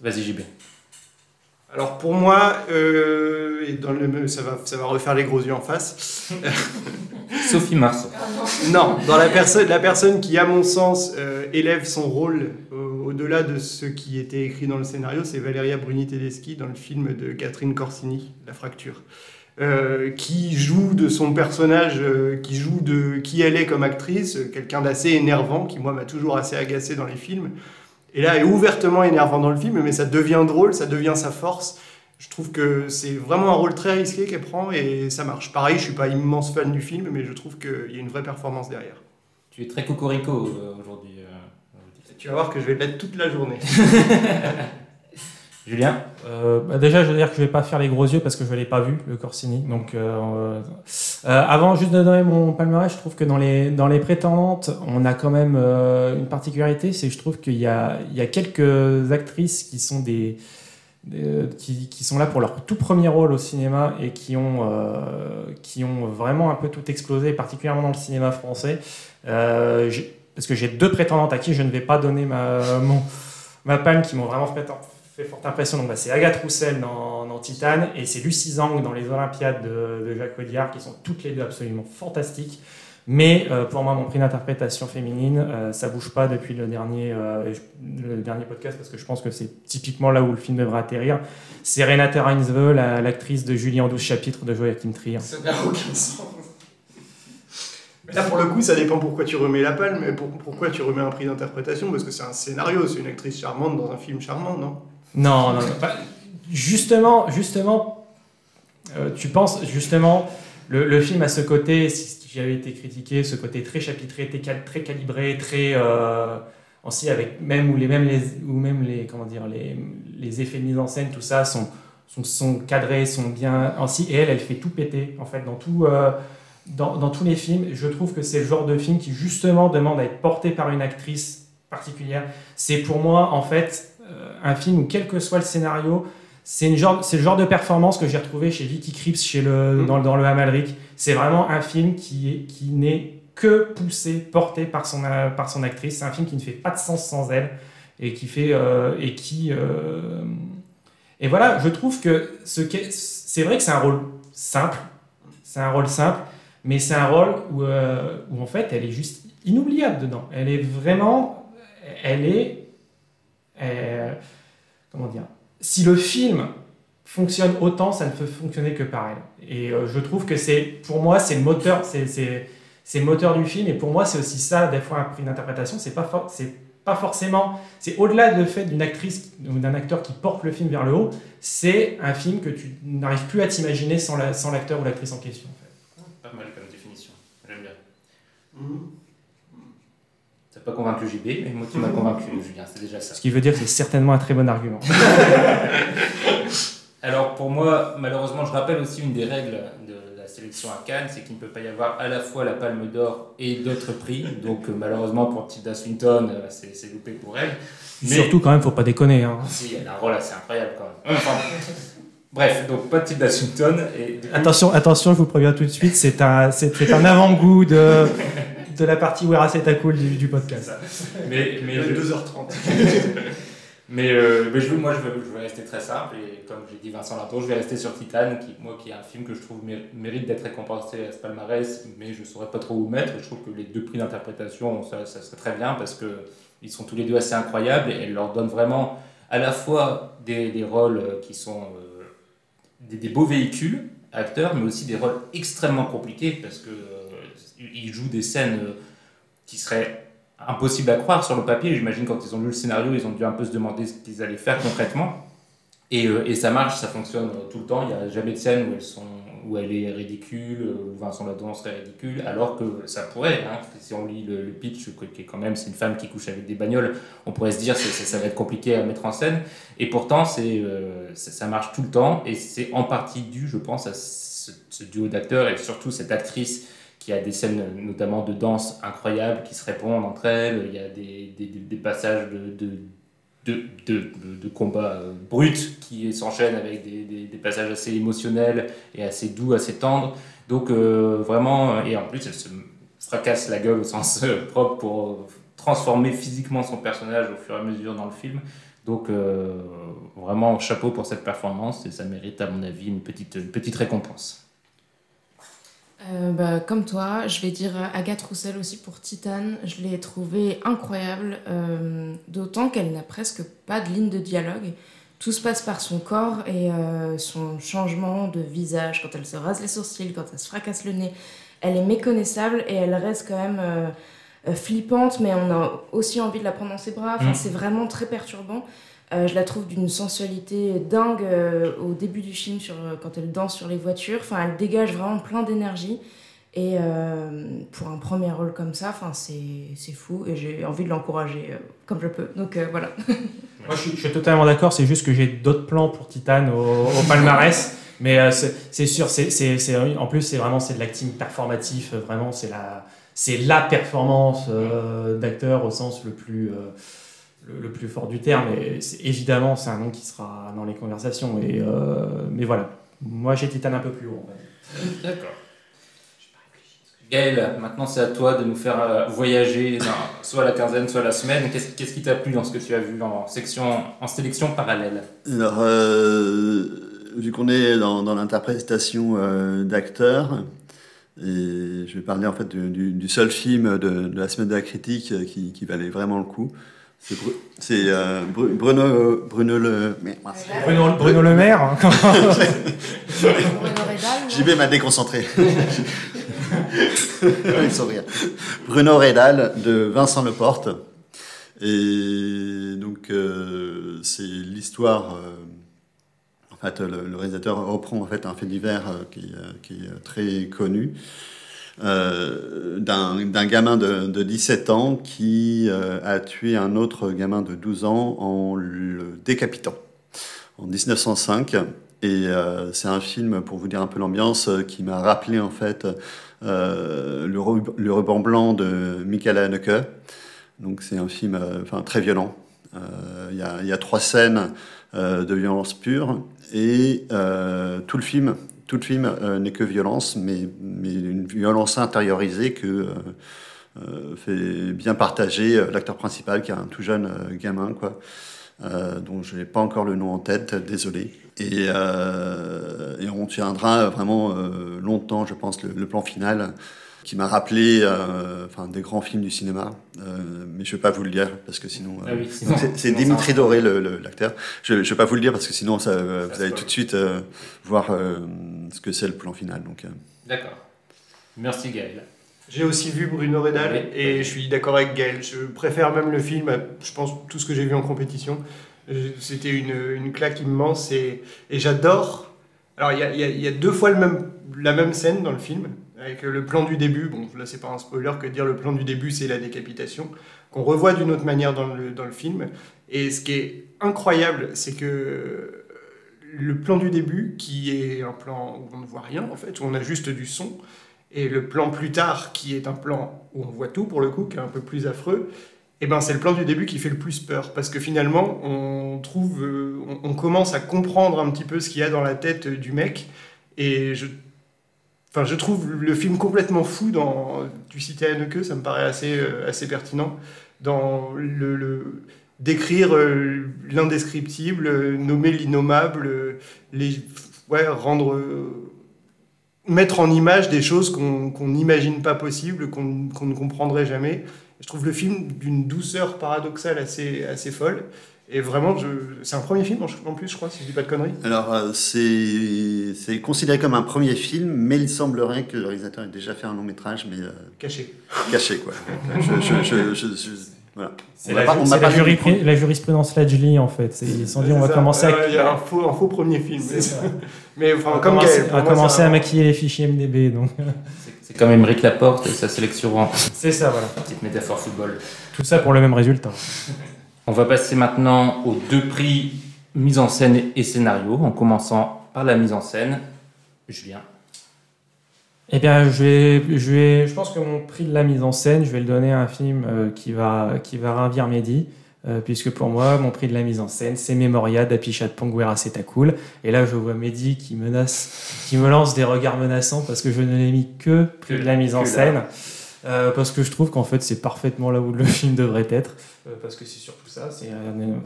Vas-y, JB. Alors pour moi, euh, et dans le, ça, va, ça va refaire les gros yeux en face. Sophie Marceau. Non, dans la personne, la personne qui, à mon sens, euh, élève son rôle euh, au-delà de ce qui était écrit dans le scénario, c'est Valeria Bruni Tedeschi dans le film de Catherine Corsini, La Fracture, Euh, qui joue de son personnage, euh, qui joue de qui elle est comme actrice, euh, quelqu'un d'assez énervant, qui moi m'a toujours assez agacé dans les films. Et là, est ouvertement énervant dans le film, mais ça devient drôle, ça devient sa force. Je trouve que c'est vraiment un rôle très risqué qu'elle prend et ça marche. Pareil, je suis pas immense fan du film, mais je trouve qu'il y a une vraie performance derrière. Tu es très cocorico aujourd'hui. euh, aujourd'hui. Tu vas voir que je vais l'être toute la journée. Julien euh, bah Déjà, je veux dire que je vais pas faire les gros yeux parce que je ne l'ai pas vu, le Corsini. Donc, euh, euh, avant, juste de donner mon palmarès, je trouve que dans les, dans les prétendantes, on a quand même une particularité, c'est que je trouve qu'il y a, il y a quelques actrices qui sont des, qui, qui, sont là pour leur tout premier rôle au cinéma et qui ont, qui ont vraiment un peu tout explosé, particulièrement dans le cinéma français. parce que j'ai deux prétendantes à qui je ne vais pas donner ma, mon, ma palme qui m'ont vraiment fait fait forte impression. Donc, bah, c'est Agathe Roussel dans, dans Titane et c'est Lucie Zhang dans les Olympiades de, de, Jacques Audiard qui sont toutes les deux absolument fantastiques. Mais euh, pour moi, mon prix d'interprétation féminine, euh, ça bouge pas depuis le dernier, euh, le dernier podcast parce que je pense que c'est typiquement là où le film devrait atterrir. C'est Renate Reinsve, l'actrice de Julie en 12 chapitres de Joachim Trier. Ça n'a aucun sens. Là, pour le coup, ça dépend pourquoi tu remets la palme, mais pourquoi tu remets un prix d'interprétation, parce que c'est un scénario, c'est une actrice charmante dans un film charmant, non? Non, non, non. justement, justement, euh, tu penses, justement, le, film a ce côté, si j'avais été critiqué, ce côté très chapitré, très, calibré, très. Euh, aussi avec même où les même les ou même les comment dire les, les effets de mise en scène tout ça sont sont, sont cadrés sont bien ainsi et elle elle fait tout péter en fait dans tout euh, dans, dans, tous les films je trouve que c'est le genre de film qui justement demande à être porté par une actrice particulière c'est pour moi en fait un film où, quel que soit le scénario, c'est le genre de performance que j'ai retrouvé chez Vicky Krieps chez le, mm. dans, dans, le Hamalric. C'est vraiment un film qui, est, qui n'est que poussé, porté par son, euh, par son actrice. C'est un film qui ne fait pas de sens sans elle et qui fait euh, et qui et voilà, je trouve que ce c'est vrai que c'est un rôle simple, c'est un rôle simple, mais c'est un rôle où, où en fait elle est juste inoubliable dedans. Elle est vraiment, elle est euh, comment dire? Si le film fonctionne autant, ça ne peut fonctionner que par elle. Et euh, je trouve que c'est, pour moi, c'est le moteur, c'est, c'est, le moteur du film. Et pour moi, c'est aussi ça, des fois, un prix d'interprétation. C'est pas, c'est pas forcément, c'est au-delà du fait d'une actrice ou d'un acteur qui porte le film vers le haut. C'est un film que tu n'arrives plus à t'imaginer sans, la, sans l'acteur ou l'actrice en question. En fait. Pas mal comme définition. J'aime bien. Mmh pas convaincu JB, mais moi tu m'as convaincu, Julien, c'est déjà ça. Ce qui veut dire que c'est certainement un très bon argument. Alors pour moi, malheureusement, je rappelle aussi une des règles de la sélection à Cannes, c'est qu'il ne peut pas y avoir à la fois la Palme d'Or et d'autres prix. Donc euh, malheureusement pour Tilda Swinton, euh, c'est loupé pour elle. Mais... Surtout quand même, faut pas déconner. Hein. Si, elle a un rôle assez incroyable quand même. Bref, donc pas de Tilda Swinton. Et attention, attention, je vous préviens tout de suite, c'est un, c'est un avant-goût de, de la partie Where c'est cool du, du podcast. Mais, mais 2h30. mais, euh, mais je, moi, je vais, je vais, rester très simple. Et comme j'ai dit Vincent Latour, je vais rester sur Titan, qui, moi, qui est un film que je trouve mérite d'être récompensé à ce palmarès, mais je ne saurais pas trop où mettre. Je trouve que les deux prix d'interprétation, ça, ça, serait très bien parce qu'ils sont tous les deux assez incroyables et elle leur donne vraiment à la fois des, des rôles qui sont euh, des, des, beaux véhicules acteurs, mais aussi des rôles extrêmement compliqués parce que ils jouent des scènes euh, qui seraient impossibles à croire sur le papier. J'imagine quand ils ont lu le scénario, ils ont dû un peu se demander ce qu'ils allaient faire concrètement. Et, euh, et, ça marche, ça fonctionne tout le temps. Il n'y a jamais de scène où, elles sont, où elle est ridicule, euh, où Vincent Ladon serait ridicule, alors que ça pourrait. Hein. Si on lit le, pitch, qui est quand même c'est une femme qui couche avec des bagnoles, on pourrait se dire que ça va être compliqué à mettre en scène. Et pourtant, ça, marche tout le temps. Et c'est en partie dû, je pense, à ce, ce duo d'acteurs et surtout cette actrice qui a des scènes notamment de danse incroyables qui se répondent entre elles. Il y a des, passages de, de, de, combats euh, bruts qui s'enchaînent avec des, passages assez émotionnels et assez doux, assez tendres. Donc euh, vraiment, et en plus elle se fracasse la gueule au sens euh, propre pour transformer physiquement son personnage au fur et à mesure dans le film. Donc vraiment chapeau pour cette performance et ça mérite à mon avis une petite récompense. Euh, bah, comme toi, je vais dire Agathe Roussel aussi pour Titane. Je l'ai trouvée incroyable, euh, d'autant qu'elle n'a presque pas de ligne de dialogue. Tout se passe par son corps et euh, son changement de visage, quand elle se rase les sourcils, quand elle se fracasse le nez. Elle est méconnaissable et elle reste quand même flippante, mais on a aussi envie de la prendre dans ses bras. Enfin, mmh. C'est vraiment très perturbant. Euh, je la trouve d'une sensualité dingue euh, au début du film euh, quand elle danse sur les voitures. Enfin, elle dégage vraiment plein d'énergie. Et pour un premier rôle comme ça, enfin, c'est fou et j'ai envie de l'encourager comme je peux. Donc voilà. Moi, je suis, totalement d'accord. C'est juste que j'ai d'autres plans pour Titan au, palmarès. Mais c'est sûr, c'est, en plus, c'est vraiment c'est de l'acting performatif. Vraiment, c'est la, la performance d'acteur au sens le plus, le, le plus fort du terme. Et c'est, évidemment, c'est un nom qui sera dans les conversations. Et, euh, mais voilà, moi, j'ai Titan un peu plus haut. dire. D'accord. Gaël, maintenant c'est à toi de nous faire euh, voyager dans soit la quinzaine, soit la semaine. Qu'est-ce qu'est-ce qui t'a plu dans ce que tu as vu en, section, en sélection parallèle? Alors, euh, vu qu'on est dans, dans l'interprétation euh, d'acteurs, et je vais parler en fait du, du- du seul film de, de la semaine de la critique qui, qui valait vraiment le coup. C'est euh, Bru- Bruno, Bruno Le. Bruno, Bruno Le Maire. hein, quand- JB m'a déconcentré. Bruno Redal de Vincent Leporte. Et donc, euh, c'est l'histoire. euh, en fait, le, le réalisateur reprend en fait un fait divers euh, qui, euh, qui est très connu. Euh, d'un gamin de, de 17 ans qui euh, a tué un autre gamin de 12 ans en le décapitant en 1905. Et euh, c'est un film, pour vous dire un peu l'ambiance, qui m'a rappelé en fait le, le ruban blanc de Michael Haneke. Donc c'est un film enfin, très violent. Il y, y a trois scènes de violence pure et tout le film, tout le film euh, n'est que violence, mais, une violence intériorisée que euh, euh, fait bien partager l'acteur principal qui est un tout jeune gamin quoi. Dont je n'ai pas encore le nom en tête, désolé. Et, on tiendra vraiment longtemps, je pense, le plan final qui m'a rappelé euh, enfin, des grands films du cinéma. Euh, mais je ne vais pas vous le dire parce que sinon. Ah oui, sinon- c'est- Dimitri ça- Doré, le- le- l'acteur. Je ne vais pas vous le dire parce que sinon ça, euh, vous allez tout de suite euh, voir euh, ce que c'est le plan final. Donc, euh, D'accord. Merci Gaël. J'ai aussi vu Bruno Redal Oui. et je suis d'accord avec Gaël. Je préfère même le film à, je pense, tout ce que j'ai vu en compétition. C'était une, une claque immense et, et j'adore. Alors, il y y a- il y a deux fois le même, la même scène dans le film, avec le plan du début. Bon, là, c'est pas un spoiler que dire le plan du début, c'est la décapitation, qu'on revoit d'une autre manière dans le, dans le film. Et ce qui est incroyable, c'est que le plan du début, qui est un plan où on ne voit rien, en fait, où on a juste du son, et le plan plus tard, qui est un plan où on voit tout pour le coup, qui est un peu plus affreux, et ben c'est le plan du début qui fait le plus peur, parce que finalement, on trouve, euh, on, on commence à comprendre un petit peu ce qu'il y a dans la tête du mec, et je, enfin, je trouve le film complètement fou dans, tu citais Haneke, ça me paraît assez, euh, assez pertinent, dans le, décrire euh, l'indescriptible, euh, nommer l'innommable, les, ouais, rendre, mettre en image des choses qu'on n'imagine pas possibles, qu'on qu'on ne comprendrait jamais. Je trouve le film d'une douceur paradoxale assez, assez folle. Et vraiment, je- c'est un premier film en plus, je crois, si je dis pas de conneries. Alors, euh, c'est considéré comme un premier film, mais il semblerait que le réalisateur ait déjà fait un long métrage, mais euh, Caché. Caché, quoi. je, je, je, je- je- voilà. C'est On la, pas- on la juri- la jurisprudence Lajli en fait. C'est- Ils se sont dit on va C'est ça. commencer à, Il y a un faux, un faux premier film. Mais on enfin, va comme on va commencer c'est à un- maquiller les fichiers MDB. Donc C'est quand même Rick Laporte et sa sélection. c'est ça voilà. Petite métaphore football. Tout ça pour le même résultat. On va passer maintenant aux deux prix mise en scène et scénario, en commençant par la mise en scène. Julien. Eh bien, je vais, je vais, je pense que mon prix de la mise en scène, je vais le donner à un film euh, qui va, qui va ravir Mehdi, euh, puisque pour moi, mon prix de la mise en scène, c'est Memoria d'Apichat Panguera Cool. Et là, je vois Mehdi qui menace, qui me lance des regards menaçants parce que je ne l'ai mis que prix de la mise en scène. Euh, parce que je trouve qu'en fait c'est parfaitement là où le film devrait être parce que c'est surtout ça c'est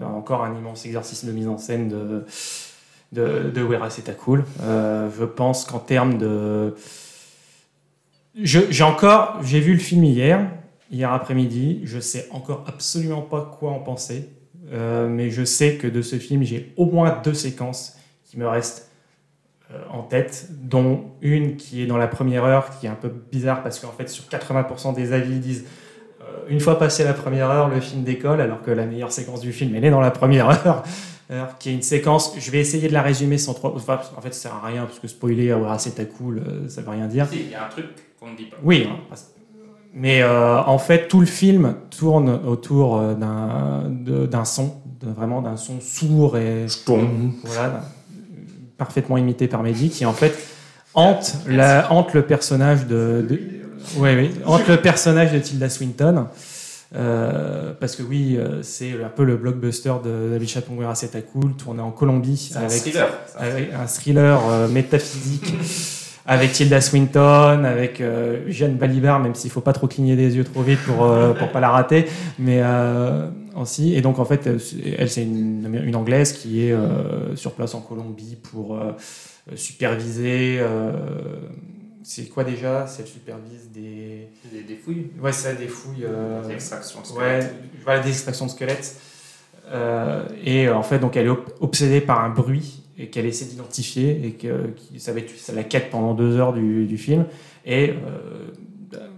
encore un immense exercice de mise en scène de de, de Wera Cool. Euh, je pense qu'en termes de j'ai encore j'ai vu le film hier hier après-midi je sais encore absolument pas quoi en penser Euh, mais je sais que de ce film j'ai au moins deux séquences qui me restent euh, en tête, dont une qui est dans la première heure, qui est un peu bizarre parce qu'en fait, sur 80% des avis, ils disent euh, une fois passé la première heure, le film décolle, alors que la meilleure séquence du film, elle est dans la première heure, Alors, qui est une séquence. Je vais essayer de la résumer sans trop. enfin, en fait, ça sert à rien parce que spoiler, ouais, c'est ta cool, euh, ça veut rien dire. Si, il y a un truc qu'on ne dit pas. Oui, hein, parce- Mais euh, en fait, tout le film tourne autour euh, d'un son, de- vraiment d'un son sourd et voilà, parfaitement imité par Mehdi, qui en fait hante, la, hante le personnage de, de- ouais, oui, hante le personnage de Tilda Swinton. Euh, parce que oui, euh, c'est un peu le blockbuster de David Chaponguera C'est à cool, tourné en Colombie. C'est un thriller, un avec un thriller euh, métaphysique avec Tilda Swinton, avec euh, Jeanne Balibar, même s'il faut pas trop cligner des yeux trop vite pour euh, pour pas la rater, mais euh, aussi. Et donc en fait, euh, elle c'est une, une anglaise qui est euh, sur place en Colombie pour euh, superviser. C'est quoi déjà C'est supervise des Des, des fouilles Ouais, c'est ça, des fouilles. euh, Des extractions de Ouais, squelettes. voilà, des extractions de squelettes. Euh, et euh, en fait, donc, elle est ob- obsédée par un bruit et qu'elle essaie d'identifier et que qui- ça va être ça la quête pendant deux heures du, du film. Et euh,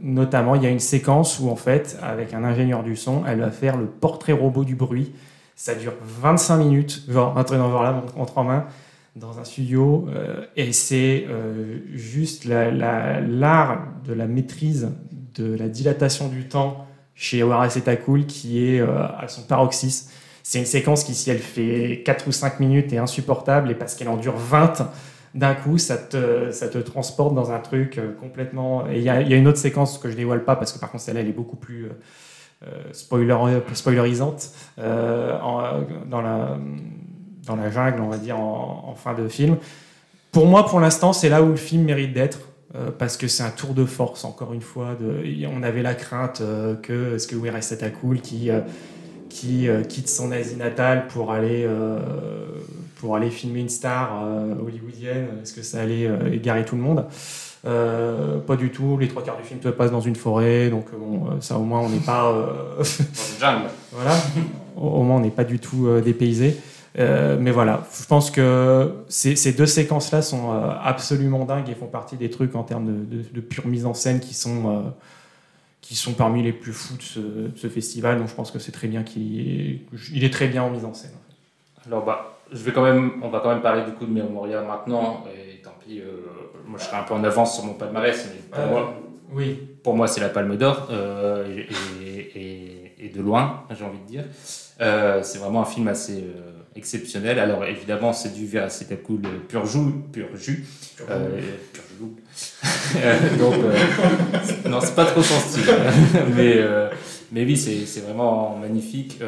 notamment, il y a une séquence où, en fait, avec un ingénieur du son, elle va faire le portrait robot du bruit. Ça dure 25 minutes, genre un truc dans ce genre-là, entre en main, dans un studio. euh, et c'est euh, juste la- la- l'art de la maîtrise de la dilatation du temps chez Wallace et Takul qui est euh, à son paroxysme. C'est une séquence qui, si elle fait 4 ou 5 minutes, est insupportable, et parce qu'elle en dure 20 d'un coup, ça te, transporte dans un truc complètement... Et il y a, une autre séquence que je dévoile pas, parce que par contre, celle-là, elle est beaucoup plus spoiler, spoilerisante, dans, la, dans la jungle, on va dire, en, en fin de film. Pour moi, pour l'instant, c'est là où le film mérite d'être. euh, parce que c'est un tour de force, encore une fois. De, on avait la crainte euh, que est-ce que Wira Cool qui, euh, qui euh, quitte son Asie natale pour aller, pour aller filmer une star hollywoodienne, est-ce que ça allait égarer tout le monde? Pas du tout. Les trois quarts du film se passent dans une forêt, donc bon, ça au moins on n'est pas. Dans une jungle. voilà. Au, moins, on n'est pas du tout dépaysé. Euh, mais voilà, je pense que ces, ces deux séquences-là sont euh, absolument dingues et font partie des trucs en termes de, de- de pure mise en scène qui sont, euh, qui sont parmi les plus fous de ce, de ce festival. Donc je pense que c'est très bien qu'il est, il est très bien en mise en scène. Alors bah, je vais quand même, on va quand même parler du coup de Memoria maintenant. Et tant pis, moi je serai un peu en avance sur mon palmarès, mais pour moi, oui. pour moi c'est la Palme d'Or et, et- et- et de loin, j'ai envie de dire. C'est vraiment un film assez exceptionnel. Alors évidemment, c'est du Veracitacool pur jus, pur jus, Pur euh, jus. pur jus. Euh, donc euh, non, c'est pas trop son style, mais euh, mais oui, c'est vraiment magnifique.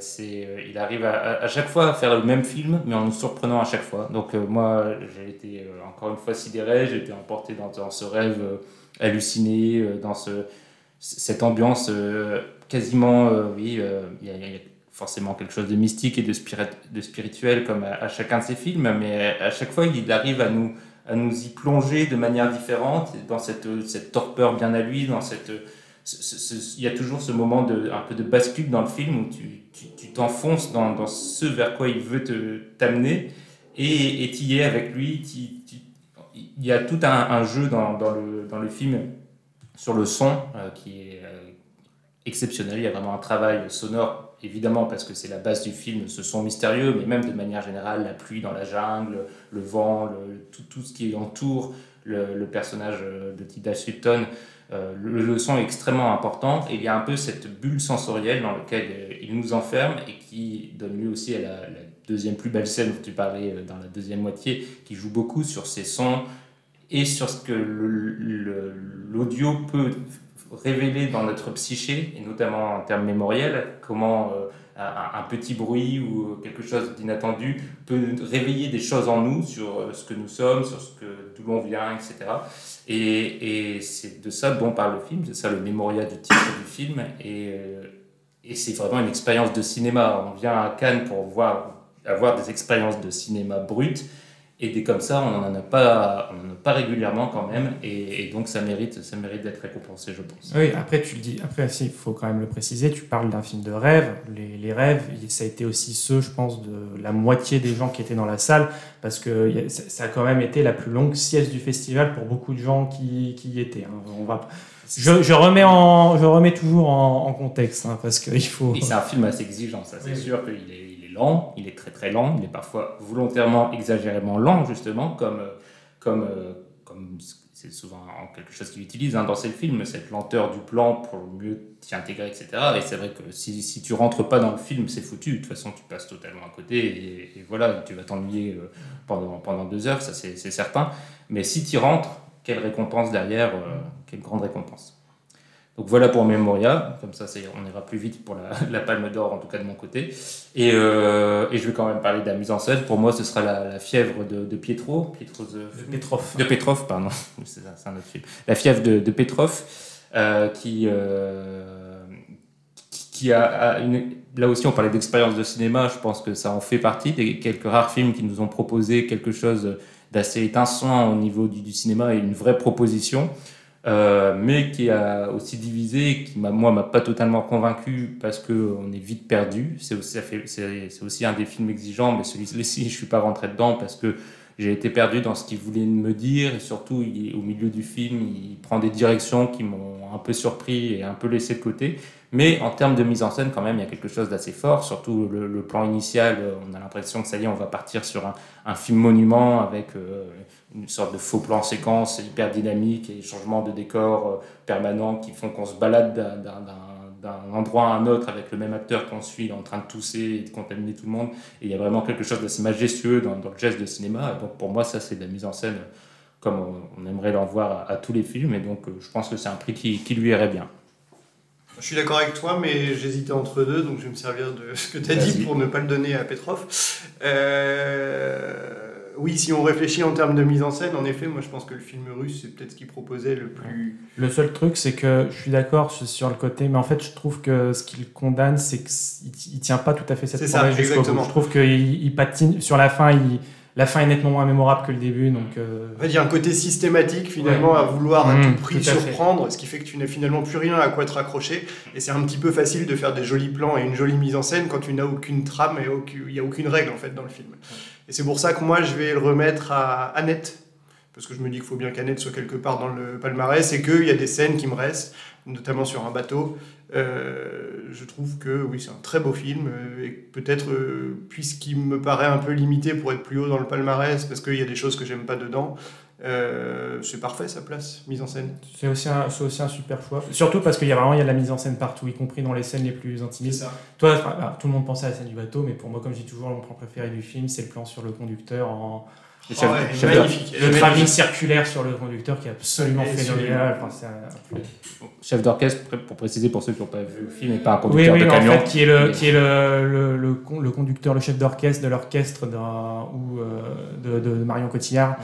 C'est il arrive à, à- chaque fois à faire le même film, mais en nous surprenant à chaque fois. Donc moi, j'ai été encore une fois sidéré, j'ai été emporté dans, dans ce rêve halluciné, dans ce cette ambiance quasiment, oui, il y, a- il y a forcément quelque chose de mystique et de, spirit- de spirituel comme à, chacun de ses films, mais à chaque fois il arrive à nous, à nous y plonger de manière différente, dans cette, cette torpeur bien à lui, dans cette... ce- ce- ce- il y a toujours ce moment de, un peu de bascule dans le film où tu tu- tu t'enfonces dans, dans ce vers quoi il veut t'amener et et t'y es avec lui. il y a tout un, un jeu dans, dans le, dans le film sur le son euh, qui est euh, exceptionnel. Il y a vraiment un travail sonore, évidemment, parce que c'est la base du film, ce son mystérieux, mais même de manière générale, la pluie dans la jungle, le vent, le- tout, tout ce qui entoure le, le personnage euh, de Tilda Swinton. Euh, le, son est extrêmement important il y a un peu cette bulle sensorielle dans laquelle euh, il nous enferme et qui donne lieu aussi à la, deuxième plus belle scène dont tu parlais dans la deuxième moitié, qui joue beaucoup sur ces sons et sur ce que l'audio peut révéler dans notre psyché, et notamment en termes mémoriels, comment euh, un, petit bruit ou quelque chose d'inattendu peut réveiller des choses en nous sur euh, ce que nous sommes, sur ce d'où l'on vient, etc. Et, et c'est de ça dont parle le film, c'est ça le mémoria du titre du film, et, euh, et c'est vraiment une expérience de cinéma. On vient à Cannes pour voir, avoir des expériences de cinéma brutes, et des comme ça, on n'en a pas, on en a pas régulièrement quand même, et, et donc ça mérite, ça mérite d'être récompensé, je pense. Oui, après, tu le dis, après, il faut quand même le préciser, tu parles d'un film de rêve. Les, les rêves, ça a été aussi ceux, je pense, de la moitié des gens qui étaient dans la salle, parce que ça a quand même été la plus longue sieste du festival pour beaucoup de gens qui, qui y étaient. hein. On va, je, je remets, en, je remets toujours en, en contexte, hein, parce qu'il faut. C'est un film assez exigeant, ça c'est Oui. sûr qu'il est, il est il est très très lent, il est parfois volontairement exagérément lent justement, comme, comme, euh, c'est souvent quelque chose qu'il utilise hein, dans ses films, cette lenteur du plan pour mieux t'y intégrer, etc. Et c'est vrai que si, si tu rentres pas dans le film, c'est foutu. De toute façon, tu passes totalement à côté et, voilà, tu vas t'ennuyer euh, pendant, pendant deux heures, ça c'est certain. Mais si tu rentres, quelle récompense derrière, euh, quelle grande récompense. Donc voilà pour Memoria, comme ça on ira plus vite pour la, Palme d'Or, en tout cas de mon côté. Et, euh, et, je vais quand même parler de la mise en scène. Pour moi, ce sera la, fièvre de, de Pietro. Pietro de, Petrov. De Petrov, pardon. C'est un autre film. La fièvre de, Petrov, euh, qui, euh, qui a, une... Là aussi, on parlait d'expérience de cinéma. Je pense que ça en fait partie des quelques rares films qui nous ont proposé quelque chose d'assez étincelant au niveau du, du cinéma et une vraie proposition. Euh, mais qui a aussi divisé, qui moi m'a pas totalement convaincu parce que on est vite perdu. C'est aussi, un des films exigeants, mais celui-ci je suis pas rentré dedans parce que j'ai été perdu dans ce qu'il voulait me dire et surtout au milieu du film il prend des directions qui m'ont un peu surpris et un peu laissé de côté. Mais en termes de mise en scène, quand même, il y a quelque chose d'assez fort. Surtout le, plan initial, on a l'impression que ça y est, on va partir sur un, un film monument avec euh, une sorte de faux plan séquence hyper dynamique et changement de décor euh, permanent qui font qu'on se balade d'un endroit à un autre avec le même acteur qu'on suit en train de tousser et de contaminer tout le monde. Et il y a vraiment quelque chose d'assez majestueux dans, le geste de cinéma. donc pour moi, ça, c'est de la mise en scène comme on, aimerait l'en voir à, tous les films. Et donc, euh, je pense que c'est un prix qui, qui, lui irait bien. Je suis d'accord avec toi, mais j'hésitais entre deux, donc je vais me servir de ce que tu as dit pour ne pas le donner à Petrov. Euh oui, si on réfléchit en termes de mise en scène, en effet, moi je pense que le film russe, c'est peut-être ce qu'il proposait le plus. Le seul truc, c'est que je suis d'accord sur le côté, mais en fait, je trouve que ce qu'il condamne, c'est qu'il ne tient pas tout à fait cette promesse jusqu'au bout. Je trouve qu'il il patine sur la fin, il, la fin est nettement moins mémorable que le début. Donc, euh... il y a un côté systématique finalement à vouloir à mmh, tout prix surprendre, ce qui fait que tu n'as finalement plus rien à quoi te raccrocher. Et c'est un petit peu facile de faire des jolis plans et une jolie mise en scène quand tu n'as aucune trame et il n'y a aucune règle en fait dans le film. Et c'est pour ça que moi, je vais le remettre à Annette, parce que je me dis qu'il faut bien qu'Annette soit quelque part dans le palmarès, et qu'il y a des scènes qui me restent, notamment sur un bateau. Euh, je trouve que oui, c'est un très beau film, euh, et peut-être, euh, puisqu'il me paraît un peu limité pour être plus haut dans le palmarès, parce qu'il y a des choses que j'aime pas dedans, c'est parfait sa place, mise en scène. C'est aussi, un, aussi un super choix. Surtout parce qu'il y a vraiment il y a de la mise en scène partout, y compris dans les scènes les plus intimistes. Toi, bah, tout le monde pensait à la scène du bateau, mais pour moi, comme je dis toujours, mon plan préféré du film, c'est le plan sur le conducteur en. Le, oh magnifique. le travelling circulaire sur le conducteur qui est absolument phénoménal. Enfin, Chef d'orchestre, pour préciser pour ceux qui n'ont pas vu le film, et pas un conducteur oui, oui, de camion. En fait, qui est le, qui est le, le, le, conducteur, le chef d'orchestre de l'orchestre ou euh, de, de, Marion Cotillard.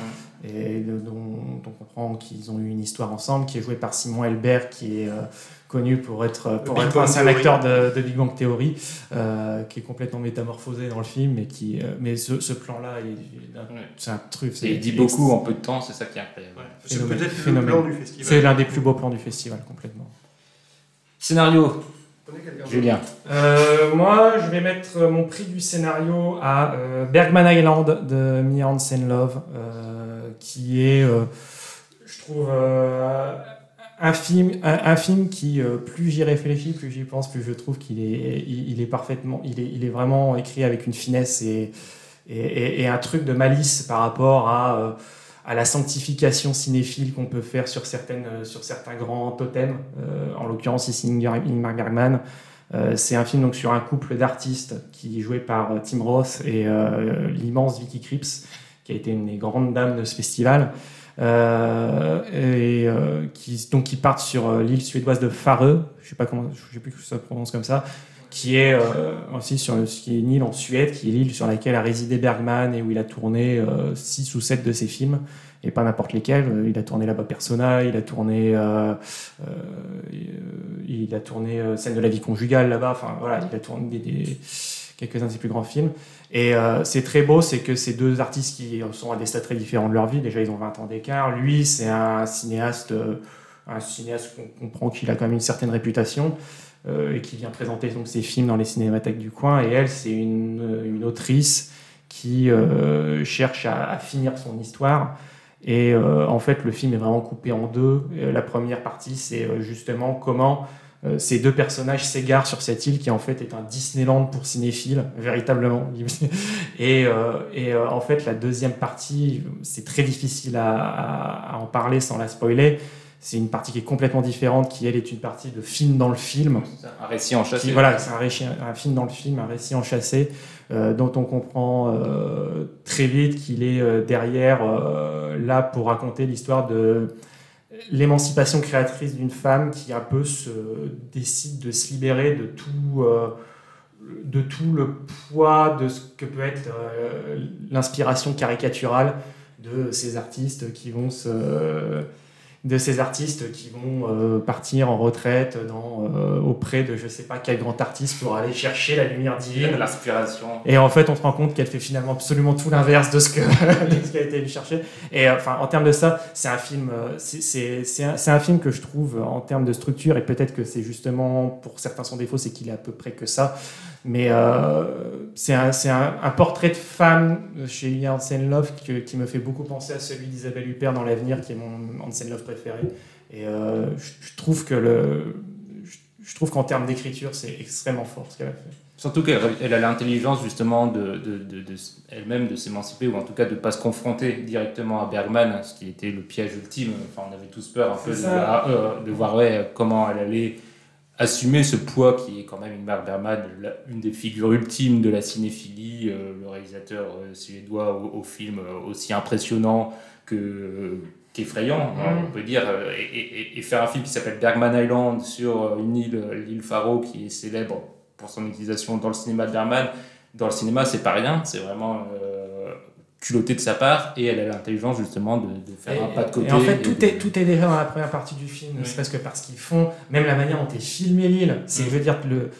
Et dont, on comprend qu'ils ont eu une histoire ensemble, qui est joué par Simon Elbert, qui est euh, connu pour être, pour être un, acteur de, de, Big Bang Theory, euh, qui est complètement métamorphosé dans le film, mais, qui, mais ce, ce plan-là, c'est un truc. il dit beaucoup en peu de temps, c'est ça qui est incroyable. C'est peut-être le plan du festival. C'est l'un des plus beaux plans du festival, complètement. Scénario Julien. Euh, moi, je vais mettre mon prix du scénario à euh, Bergman Island de Mia Hansen Love, euh, qui est, je trouve, un film, un, film qui, plus j'y réfléchis, plus j'y pense, plus je trouve qu'il est, il, est parfaitement, il est, il est vraiment écrit avec une finesse et, et, et un truc de malice par rapport à à la sanctification cinéphile qu'on peut faire sur, certaines, euh, sur certains grands totems, euh, en l'occurrence ici Ingmar Bergman. Euh, c'est un film donc, sur un couple d'artistes qui est joué par Tim Roth et l'immense Vicky Krieps, qui a été une des grandes dames de ce festival. et qui, donc, qui partent sur l'île suédoise de Farö, je sais sais plus que ça se prononce comme ça, qui est aussi sur qui est une île en Suède, qui est l'île sur laquelle a résidé Bergman et où il a tourné 6 ou 7 de ses films, et pas n'importe lesquels. Il a tourné là-bas Persona, il a tourné, il a tourné Scène de la vie conjugale là-bas, enfin voilà, il a tourné des, quelques-uns de ses plus grands films. Et c'est très beau, c'est que ces deux artistes qui sont à des stades très différents de leur vie, déjà ils ont 20 ans d'écart, lui c'est un cinéaste, un cinéaste qu'on comprend qu'il a quand même une certaine réputation. Euh, et qui vient présenter donc ses films dans les cinémathèques du coin. Et elle, c'est une, autrice qui euh, cherche à, finir son histoire. Et euh, en fait, le film est vraiment coupé en deux. la première partie, c'est justement comment ces deux personnages s'égarent sur cette île qui en fait est un Disneyland pour cinéphiles, véritablement. Et, en fait, la deuxième partie, c'est très difficile à, en parler sans la spoiler. C'est une partie qui est complètement différente, qui elle est une partie de film dans le film. Un récit enchâssé. Qui, voilà, c'est un, un, film dans le film, un récit enchâssé, euh, dont on comprend euh, très vite qu'il est euh, derrière là pour raconter l'histoire de l'émancipation créatrice d'une femme qui un peu se décide de se libérer de tout, de tout le poids de ce que peut être l'inspiration caricaturale de ces artistes qui vont se de ces artistes qui vont euh, partir en retraite dans, euh, auprès de je sais pas quel grand artiste pour aller chercher la lumière divine. L'inspiration. Et en fait, on se rend compte qu'elle fait finalement absolument tout l'inverse de ce que ce a été chercher. Et euh, enfin, en termes de ça, c'est un film, c'est un, un, film que je trouve en termes de structure, et peut-être que c'est justement pour certains son défaut, c'est qu'il est à peu près que ça. Mais euh, c'est un, un, un, portrait de femme chez Hansen Love qui me fait beaucoup penser à celui d'Isabelle Huppert dans L'avenir, qui est mon Hansen Love préféré. Et euh, je, je, trouve que le, je, trouve qu'en termes d'écriture, c'est extrêmement fort ce qu'elle a fait. Surtout qu'elle a l'intelligence justement de, de, de, de elle-même de s'émanciper ou en tout cas de ne pas se confronter directement à Bergman, ce qui était le piège ultime. Enfin, on avait tous peur un peu de voir, euh, de voir ouais, comment elle allait assumer ce poids qui est quand même une Mark Berman, une des figures ultimes de la cinéphilie, euh, le réalisateur euh, suédois au, au, film euh, aussi impressionnant que qu'effrayant, hein, on peut dire, et, et, et, faire un film qui s'appelle Bergman Island sur une île, l'île Faro, qui est célèbre pour son utilisation dans le cinéma de Bergman. Dans le cinéma, c'est pas rien, c'est vraiment culotté de sa part et elle a l'intelligence justement de, de faire et, un pas de côté. Et en fait, tout, est, tout est déjà dans la première partie du film, ne serait-ce que parce qu'ils font, même la manière dont est filmé l'île. C'est, je veux dire que le,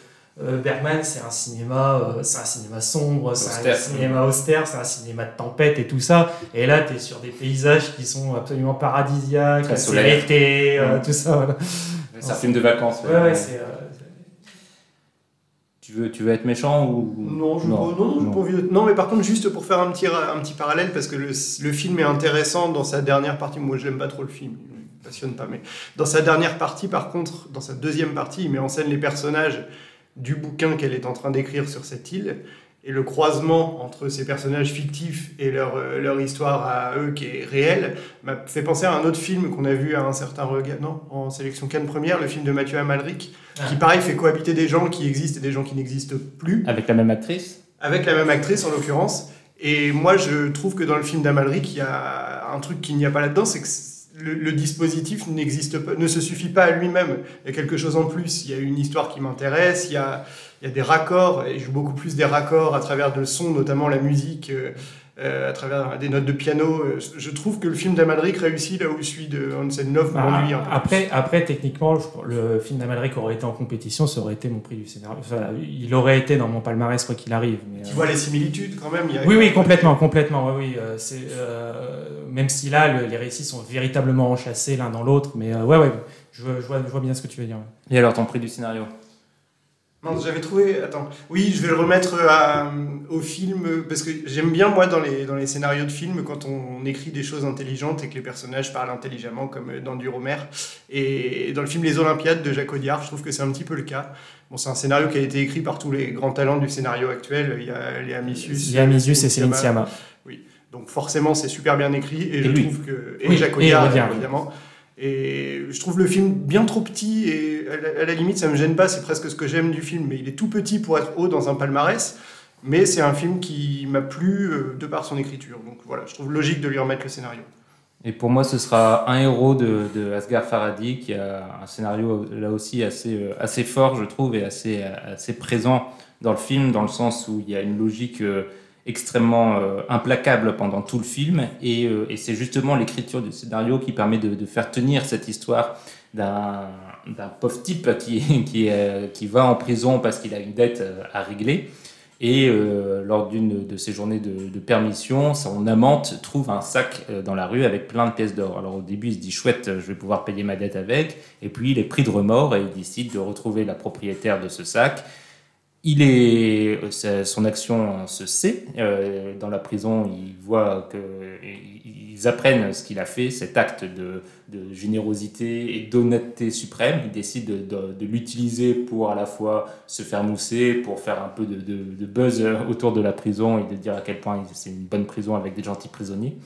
euh, Bergman, c'est un cinéma, euh, c'est un cinéma sombre, c'est un cinéma austère, c'est un cinéma de tempête et tout ça. Et là, tu es sur des paysages qui sont absolument paradisiaques, c'est l'été, euh, tout ça. Voilà. C'est un film de vacances. Ouais, ouais, c'est. Tu veux, tu veux être méchant ou non je non, non, non, non. non, mais par contre juste pour faire un petit un petit parallèle parce que le, le film est intéressant dans sa dernière partie. Moi, je l'aime pas trop le film, il me passionne pas, mais dans sa dernière partie, par contre, dans sa deuxième partie, il met en scène les personnages du bouquin qu'elle est en train d'écrire sur cette île et le croisement entre ces personnages fictifs et leur, euh, leur histoire à eux qui est réelle m'a fait penser à un autre film qu'on a vu à un certain regard, non, en sélection Cannes première, le film de Mathieu Amalric, ah. qui pareil fait cohabiter des gens qui existent et des gens qui n'existent plus. Avec la même actrice Avec la même actrice en l'occurrence. Et moi je trouve que dans le film d'Amalric, il y a un truc qu'il n'y a pas là-dedans, c'est que le, le, dispositif n'existe pas, ne se suffit pas à lui-même. Il y a quelque chose en plus. Il y a une histoire qui m'intéresse. Il y a, il y a des raccords. Et je joue beaucoup plus des raccords à travers le son, notamment la musique, euh, à travers des notes de piano. Je trouve que le film d'Amalric réussit là où celui de Hansen Love bah, m'ennuie un peu. Après, après, techniquement, le film d'Amalric aurait été en compétition, ça aurait été mon prix du scénario. Enfin, il aurait été dans mon palmarès quoi qu'il arrive. Mais, tu euh... vois les similitudes quand même. Il y a oui, oui, complètement, complètement. Oui, oui. Euh, c'est même si là, le, les récits sont véritablement enchâssés l'un dans l'autre, mais ouais, ouais. Je, vois, je vois bien ce que tu veux dire. Et alors, ton prix du scénario? Non, j'avais trouvé. Attends. Oui, je vais le remettre à, au film parce que j'aime bien, moi, dans les, dans les scénarios de films, quand on, écrit des choses intelligentes et que les personnages parlent intelligemment, comme dans du Romer. Et dans le film Les Olympiades de Jacques Audiard, je trouve que c'est un petit peu le cas. Bon, c'est un scénario qui a été écrit par tous les grands talents du scénario actuel. Il y a Léa Missius. Léa Missius et Céline Sciamma. Oui. Donc forcément, c'est super bien écrit. Et, Et je lui. trouve que. Et Oui, Jacques Audiard. évidemment. Et je trouve le film bien trop petit et à la, limite ça me gêne pas, c'est presque ce que j'aime du film, mais il est tout petit pour être haut dans un palmarès. Mais c'est un film qui m'a plu euh, de par son écriture. Donc voilà, je trouve logique de lui remettre le scénario. Et pour moi, ce sera un héros de, de Asghar qui a un scénario là aussi assez, euh, assez fort, je trouve, et assez, assez présent dans le film, dans le sens où il y a une logique euh, extrêmement euh, implacable pendant tout le film. Et, euh, et c'est justement l'écriture du scénario qui permet de, faire tenir cette histoire d'un pauvre type qui, euh, qui va en prison parce qu'il a une dette à régler. Et lors d'une de ses journées de, de, permission, son amante trouve un sac dans la rue avec plein de pièces d'or. Alors au début, il se dit chouette, je vais pouvoir payer ma dette avec. Et puis il est pris de remords et il décide de retrouver la propriétaire de ce sac. Il est, euh, son action se sait. Euh, dans la prison, ils voient que, ils apprennent ce qu'il a fait, cet acte de, générosité et d'honnêteté suprême. Ils décident de, l'utiliser pour à la fois se faire mousser, pour faire un peu de, de, buzz autour de la prison et de dire à quel point c'est une bonne prison avec des gentils prisonniers.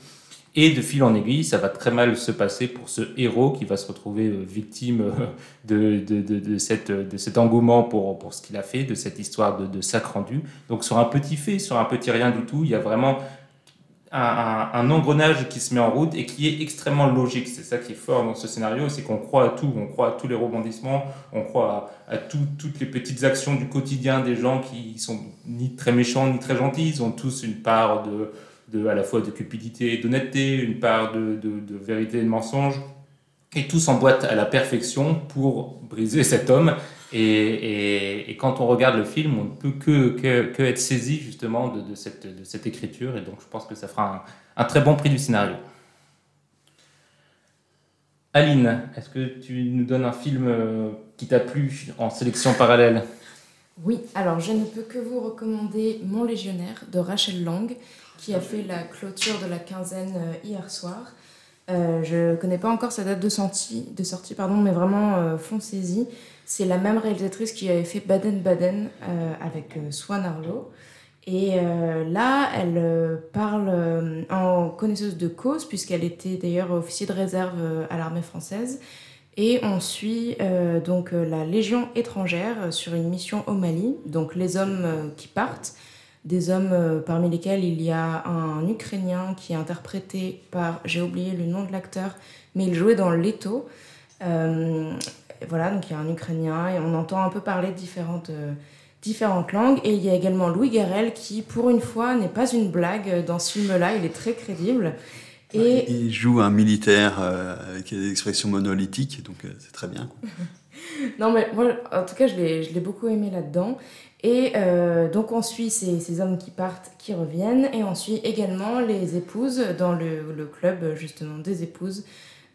Et de fil en aiguille, ça va très mal se passer pour ce héros qui va se retrouver euh, victime euh, de, de, cette, de cet engouement pour, pour ce qu'il a fait, de cette histoire de, de sac rendu. Donc sur un petit fait, sur un petit rien du tout, il y a vraiment un, engrenage qui se met en route et qui est extrêmement logique. C'est ça qui est fort dans ce scénario, c'est qu'on croit à tout, on croit à tous les rebondissements, on croit à, à toutes les petites actions du quotidien des gens qui sont ni très méchants ni très gentils, ils ont tous une part de à la fois de cupidité et d'honnêteté, une part de, de, vérité et de mensonge, et tout s'emboîte à la perfection pour briser cet homme. Et, quand on regarde le film, on ne peut que, que, être saisi justement de, cette, de cette écriture, et donc je pense que ça fera un, un très bon prix du scénario. Aline, est-ce que tu nous donnes un film euh, qui t'a plu en sélection parallèle? Oui, alors je ne peux que vous recommander Mon Légionnaire de Rachel Lang, qui a fait la clôture de la quinzaine euh, hier soir. Euh, je ne connais pas encore sa date de sortie, de sortie pardon, mais vraiment euh, foncez-y. C'est la même réalisatrice qui avait fait Baden-Baden avec Swan Arlo. Et là, elle parle en connaisseuse de cause, puisqu'elle était d'ailleurs officier de réserve à l'armée française. Et on suit donc la Légion étrangère sur une mission au Mali, donc les hommes qui partent des hommes euh, parmi lesquels il y a un Ukrainien qui est interprété par, j'ai oublié le nom de l'acteur, mais il jouait dans Leto. Euh, voilà, donc il y a un Ukrainien et on entend un peu parler différentes, euh, différentes langues. Et il y a également Louis Garrel qui, pour une fois, n'est pas une blague dans ce film-là, il est très crédible. Et... Il joue un militaire avec des expressions monolithiques, donc c'est très bien. non, mais moi, en tout cas, je l'ai beaucoup aimé là-dedans. Et euh, donc on suit ces, ces, hommes qui partent, qui reviennent, et on suit également les épouses dans le, le club justement des épouses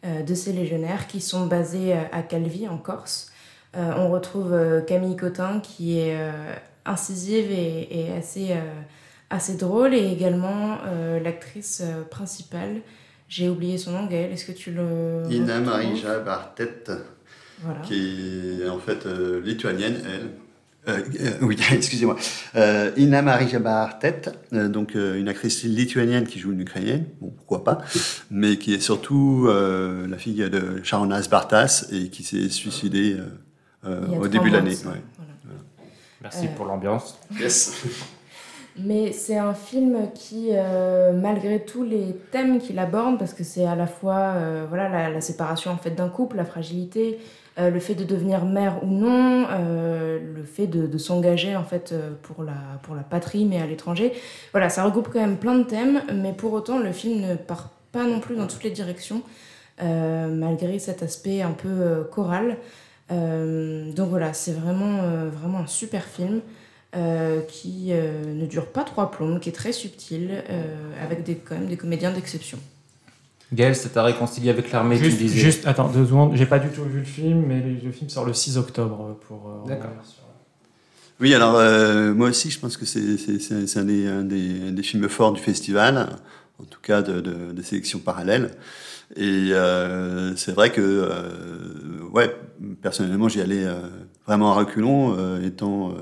euh, de ces légionnaires qui sont basés euh, à Calvi en Corse. on retrouve Camille Cotin qui est incisive et, et assez, assez drôle, et également l'actrice principale. J'ai oublié son nom, Gaëlle, est-ce que tu le... Ina Marija Bartet, voilà. qui est en fait lituanienne, elle euh, euh, oui, excusez-moi. Euh, Ina Marie Jabartet, euh, donc une actrice lituanienne qui joue une ukrainienne, bon, pourquoi pas, mais qui est surtout la fille de Sharonas Bartas et qui s'est suicidée au début de l'année. Ouais. Merci pour l'ambiance. Yes. Mais c'est un film qui, malgré tous les thèmes qu'il aborde, parce que c'est à la fois voilà, la, la, séparation en fait, d'un couple, la fragilité, euh, le fait de devenir mère ou non, euh, le fait de, s'engager en fait euh, pour la, pour la patrie mais à l'étranger. Voilà, ça regroupe quand même plein de thèmes, mais pour autant le film ne part pas non plus dans toutes les directions, malgré cet aspect un peu choral. donc voilà, c'est vraiment, vraiment un super film. qui ne dure pas trois plombes, qui est très subtil, avec des, quand même des comédiens d'exception. Gaël, ça t'a réconcilié avec l'armée, tu disais. Juste, attends, deux secondes. J'ai pas du tout vu le film, mais le film sort le 6 octobre. Euh, pour. Euh, D'accord. Oui, alors euh, moi aussi, je pense que c'est un, des, un des, des, films forts du festival, en tout cas de, de, de sélection parallèle. Et euh, c'est vrai que, euh, ouais, personnellement, j'y allais vraiment à reculons, étant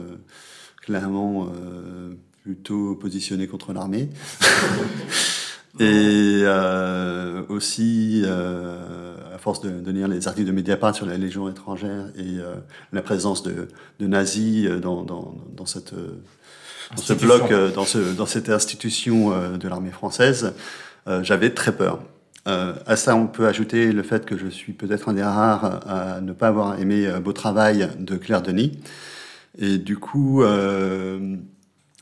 clairement plutôt positionné contre l'armée. Et euh, aussi, euh, à force de, de, lire les articles de Mediapart sur la Légion étrangère et euh, la présence de, de nazis euh, dans, dans, dans, cette, euh, dans ce bloc, euh, dans, ce, dans cette institution de l'armée française, j'avais très peur. à ça, on peut ajouter le fait que je suis peut-être un des rares à ne pas avoir aimé Beau Travail de Claire Denis. Et du coup,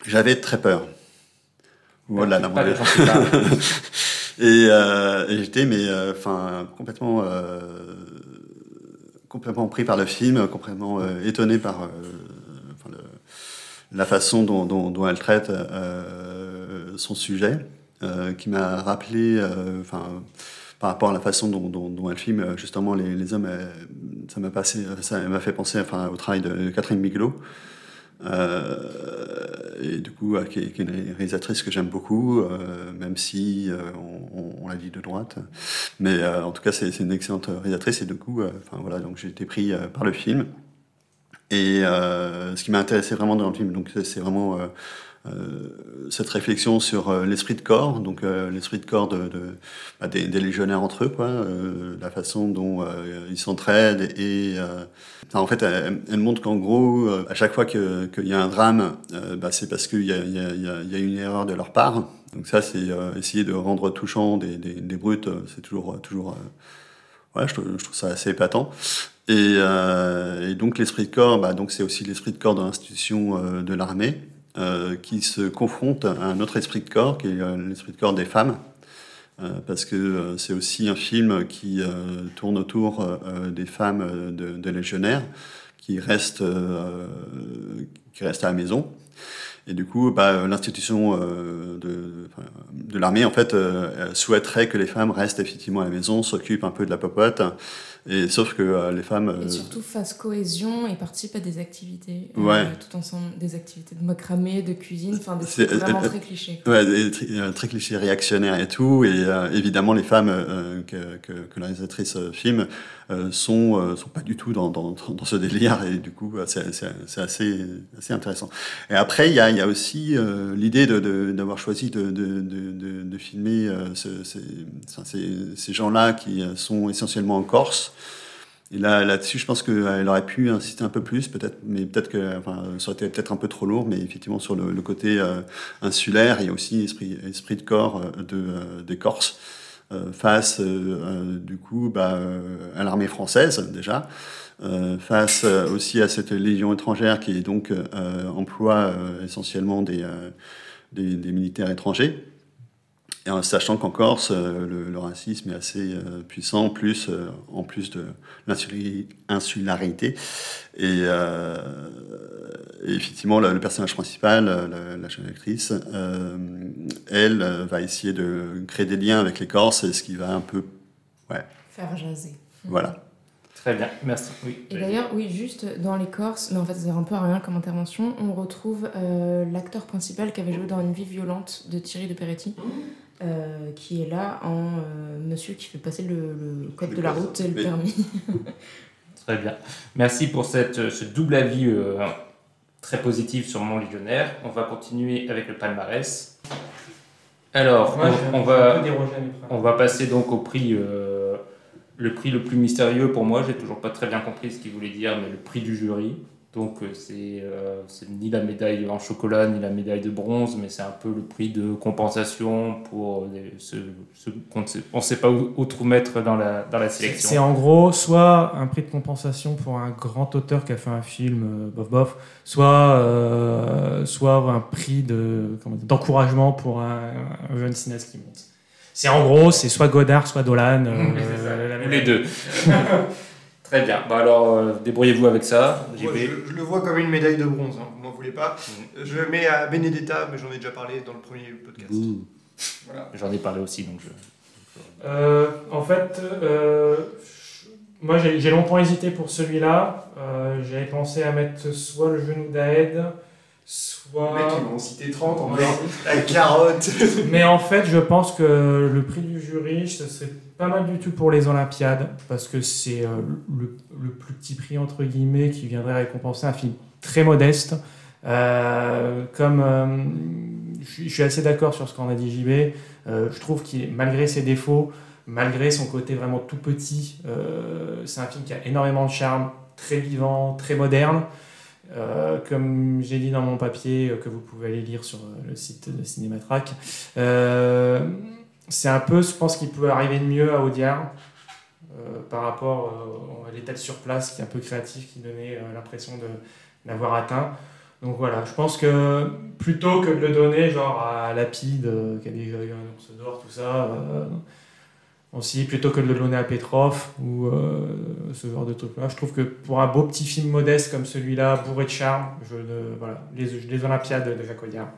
j'avais très peur. Voilà, la et, euh, et j'étais, mais euh, enfin, complètement, euh, complètement pris par le film, complètement étonné par le, la façon dont, dont, dont elle traite son sujet, qui m'a rappelé, enfin, par rapport à la façon dont, dont, dont elle filme justement les, les hommes, ça m'a passé, ça m'a fait penser, enfin, au travail de Catherine Bigelow. Et du coup, qui est, qui, est, une réalisatrice que j'aime beaucoup, même si on, on, la dit de droite. Mais en tout cas, c'est une excellente réalisatrice et du coup, enfin voilà, donc j'ai été pris par le film. Et ce qui m'a intéressé vraiment dans le film, donc c'est vraiment euh, cette réflexion sur euh, l'esprit de corps, donc euh, l'esprit de corps bah, des, légionnaires entre eux, la façon dont ils s'entraident en fait, elle, montre qu'en gros, à chaque fois qu'il y a un drame, bah, c'est parce qu'il y, y, y, a une erreur de leur part. Donc ça, c'est essayer de rendre touchant des, des, brutes, c'est toujours, toujours ouais, je, trouve, ça assez épatant. Et, donc l'esprit de corps, bah, c'est aussi l'esprit de corps de l'institution de l'armée. Euh, qui se confronte à un autre esprit de corps, qui est euh, l'esprit de corps des femmes, euh, parce que c'est aussi un film qui tourne autour des femmes de, de légionnaires qui restent, qui restent à la maison. Et du coup, bah, l'institution de, de l'armée, en fait, souhaiterait que les femmes restent effectivement à la maison, s'occupent un peu de la popote, et sauf que euh, les femmes. Et euh, surtout fassent cohésion et participent à des activités. Euh, ouais. tout ensemble, des activités de macramé, de cuisine, enfin des trucs vraiment très clichés. Ouais, des, très clichés réactionnaires et tout. Et évidemment, les femmes que, que, que, la réalisatrice filme sont, sont pas du tout dans, dans, dans, ce délire. Et du coup, c'est assez, assez intéressant. Et après, il y a, y a aussi l'idée d'avoir de, choisi de, de, de, de filmer ce, ces, ces, ces gens-là qui sont essentiellement en Corse. Et là, là-dessus, je pense qu'elle aurait pu insister un peu plus, peut-être, mais peut-être que, ça aurait été peut-être un peu trop lourd, mais effectivement, sur le, côté euh, insulaire, il y a aussi esprit, de corps euh, de, euh, des Corses face, du coup, bah, à l'armée française, déjà, face aussi à cette légion étrangère qui, donc, emploie essentiellement des militaires étrangers. Et en sachant qu'en Corse, euh, le, racisme est assez euh, puissant, plus, euh, en plus de l'insularité. Et, effectivement, le, personnage principal, la, jeune actrice, elle va essayer de créer des liens avec les Corses, ce qui va un peu... Ouais. Faire jaser. Voilà. Très bien, merci. Oui. Et d'ailleurs, oui, juste dans les Corses, mais en fait, c'est un peu rien comme intervention, on retrouve l'acteur principal qui avait joué dans Une vie violente de Thierry de Peretti. Euh, qui est là en euh, monsieur qui fait passer le, code de la route et le permis. très bien. Merci pour cette, euh, ce double avis très positif sur mon légionnaire. On va continuer avec le palmarès. Alors, on, va, on va passer donc au prix, le prix le plus mystérieux pour moi. J'ai toujours pas très bien compris ce qu'il voulait dire, mais le prix du jury. Donc euh, euh, c'est ni la médaille en chocolat ni la médaille de bronze, mais c'est un peu le prix de compensation pour ce, qu'on ne sait pas où, où mettre dans la, dans la sélection. C'est en gros soit un prix de compensation pour un grand auteur qui a fait un film euh, bof bof, soit, soit un prix d'encouragement pour un, jeune cinéaste qui monte. C'est en gros, c'est soit Godard, soit Dolan. les deux. Très bien. Bah alors, euh, débrouillez-vous avec ça. je, je, le vois comme une médaille de bronze, hein. vous m'en voulez pas. Mm. Je le mets à Benedetta, mais j'en ai déjà parlé dans le premier podcast. Voilà. J'en ai parlé aussi, donc je... Euh, en fait, euh, moi j'ai longtemps hésité pour celui-là. J'avais pensé à mettre soit le genou d'Aed, soit. Mecs, ils vont citer 30 en la carotte. Mais en fait, je pense que le prix du jury, ce serait pas mal du tout pour les Olympiades, parce que c'est euh, le, plus petit prix, entre guillemets, qui viendrait récompenser un film très modeste. Euh, comme euh, je, suis assez d'accord sur ce qu'en a dit JB, je trouve qu'il, malgré ses défauts, malgré son côté vraiment tout petit, c'est un film qui a énormément de charme, très vivant, très moderne. comme j'ai dit dans mon papier que vous pouvez aller lire sur le site de Cinématrack, c'est un peu, je pense, qu'il peut arriver de mieux à Audiard euh, par rapport euh, à l'état sur place qui est un peu créatif, qui donnait euh, l'impression d'avoir atteint. Donc voilà, je pense que plutôt que de le donner genre à Lapide, qui a déjà eu un ours d'or, tout ça, aussi, plutôt que de le donner à Petrov ou ce genre de trucs-là, je trouve que pour un beau petit film modeste comme celui-là, bourré de charme, je, voilà, les, les Olympiades de Jacques Audiard.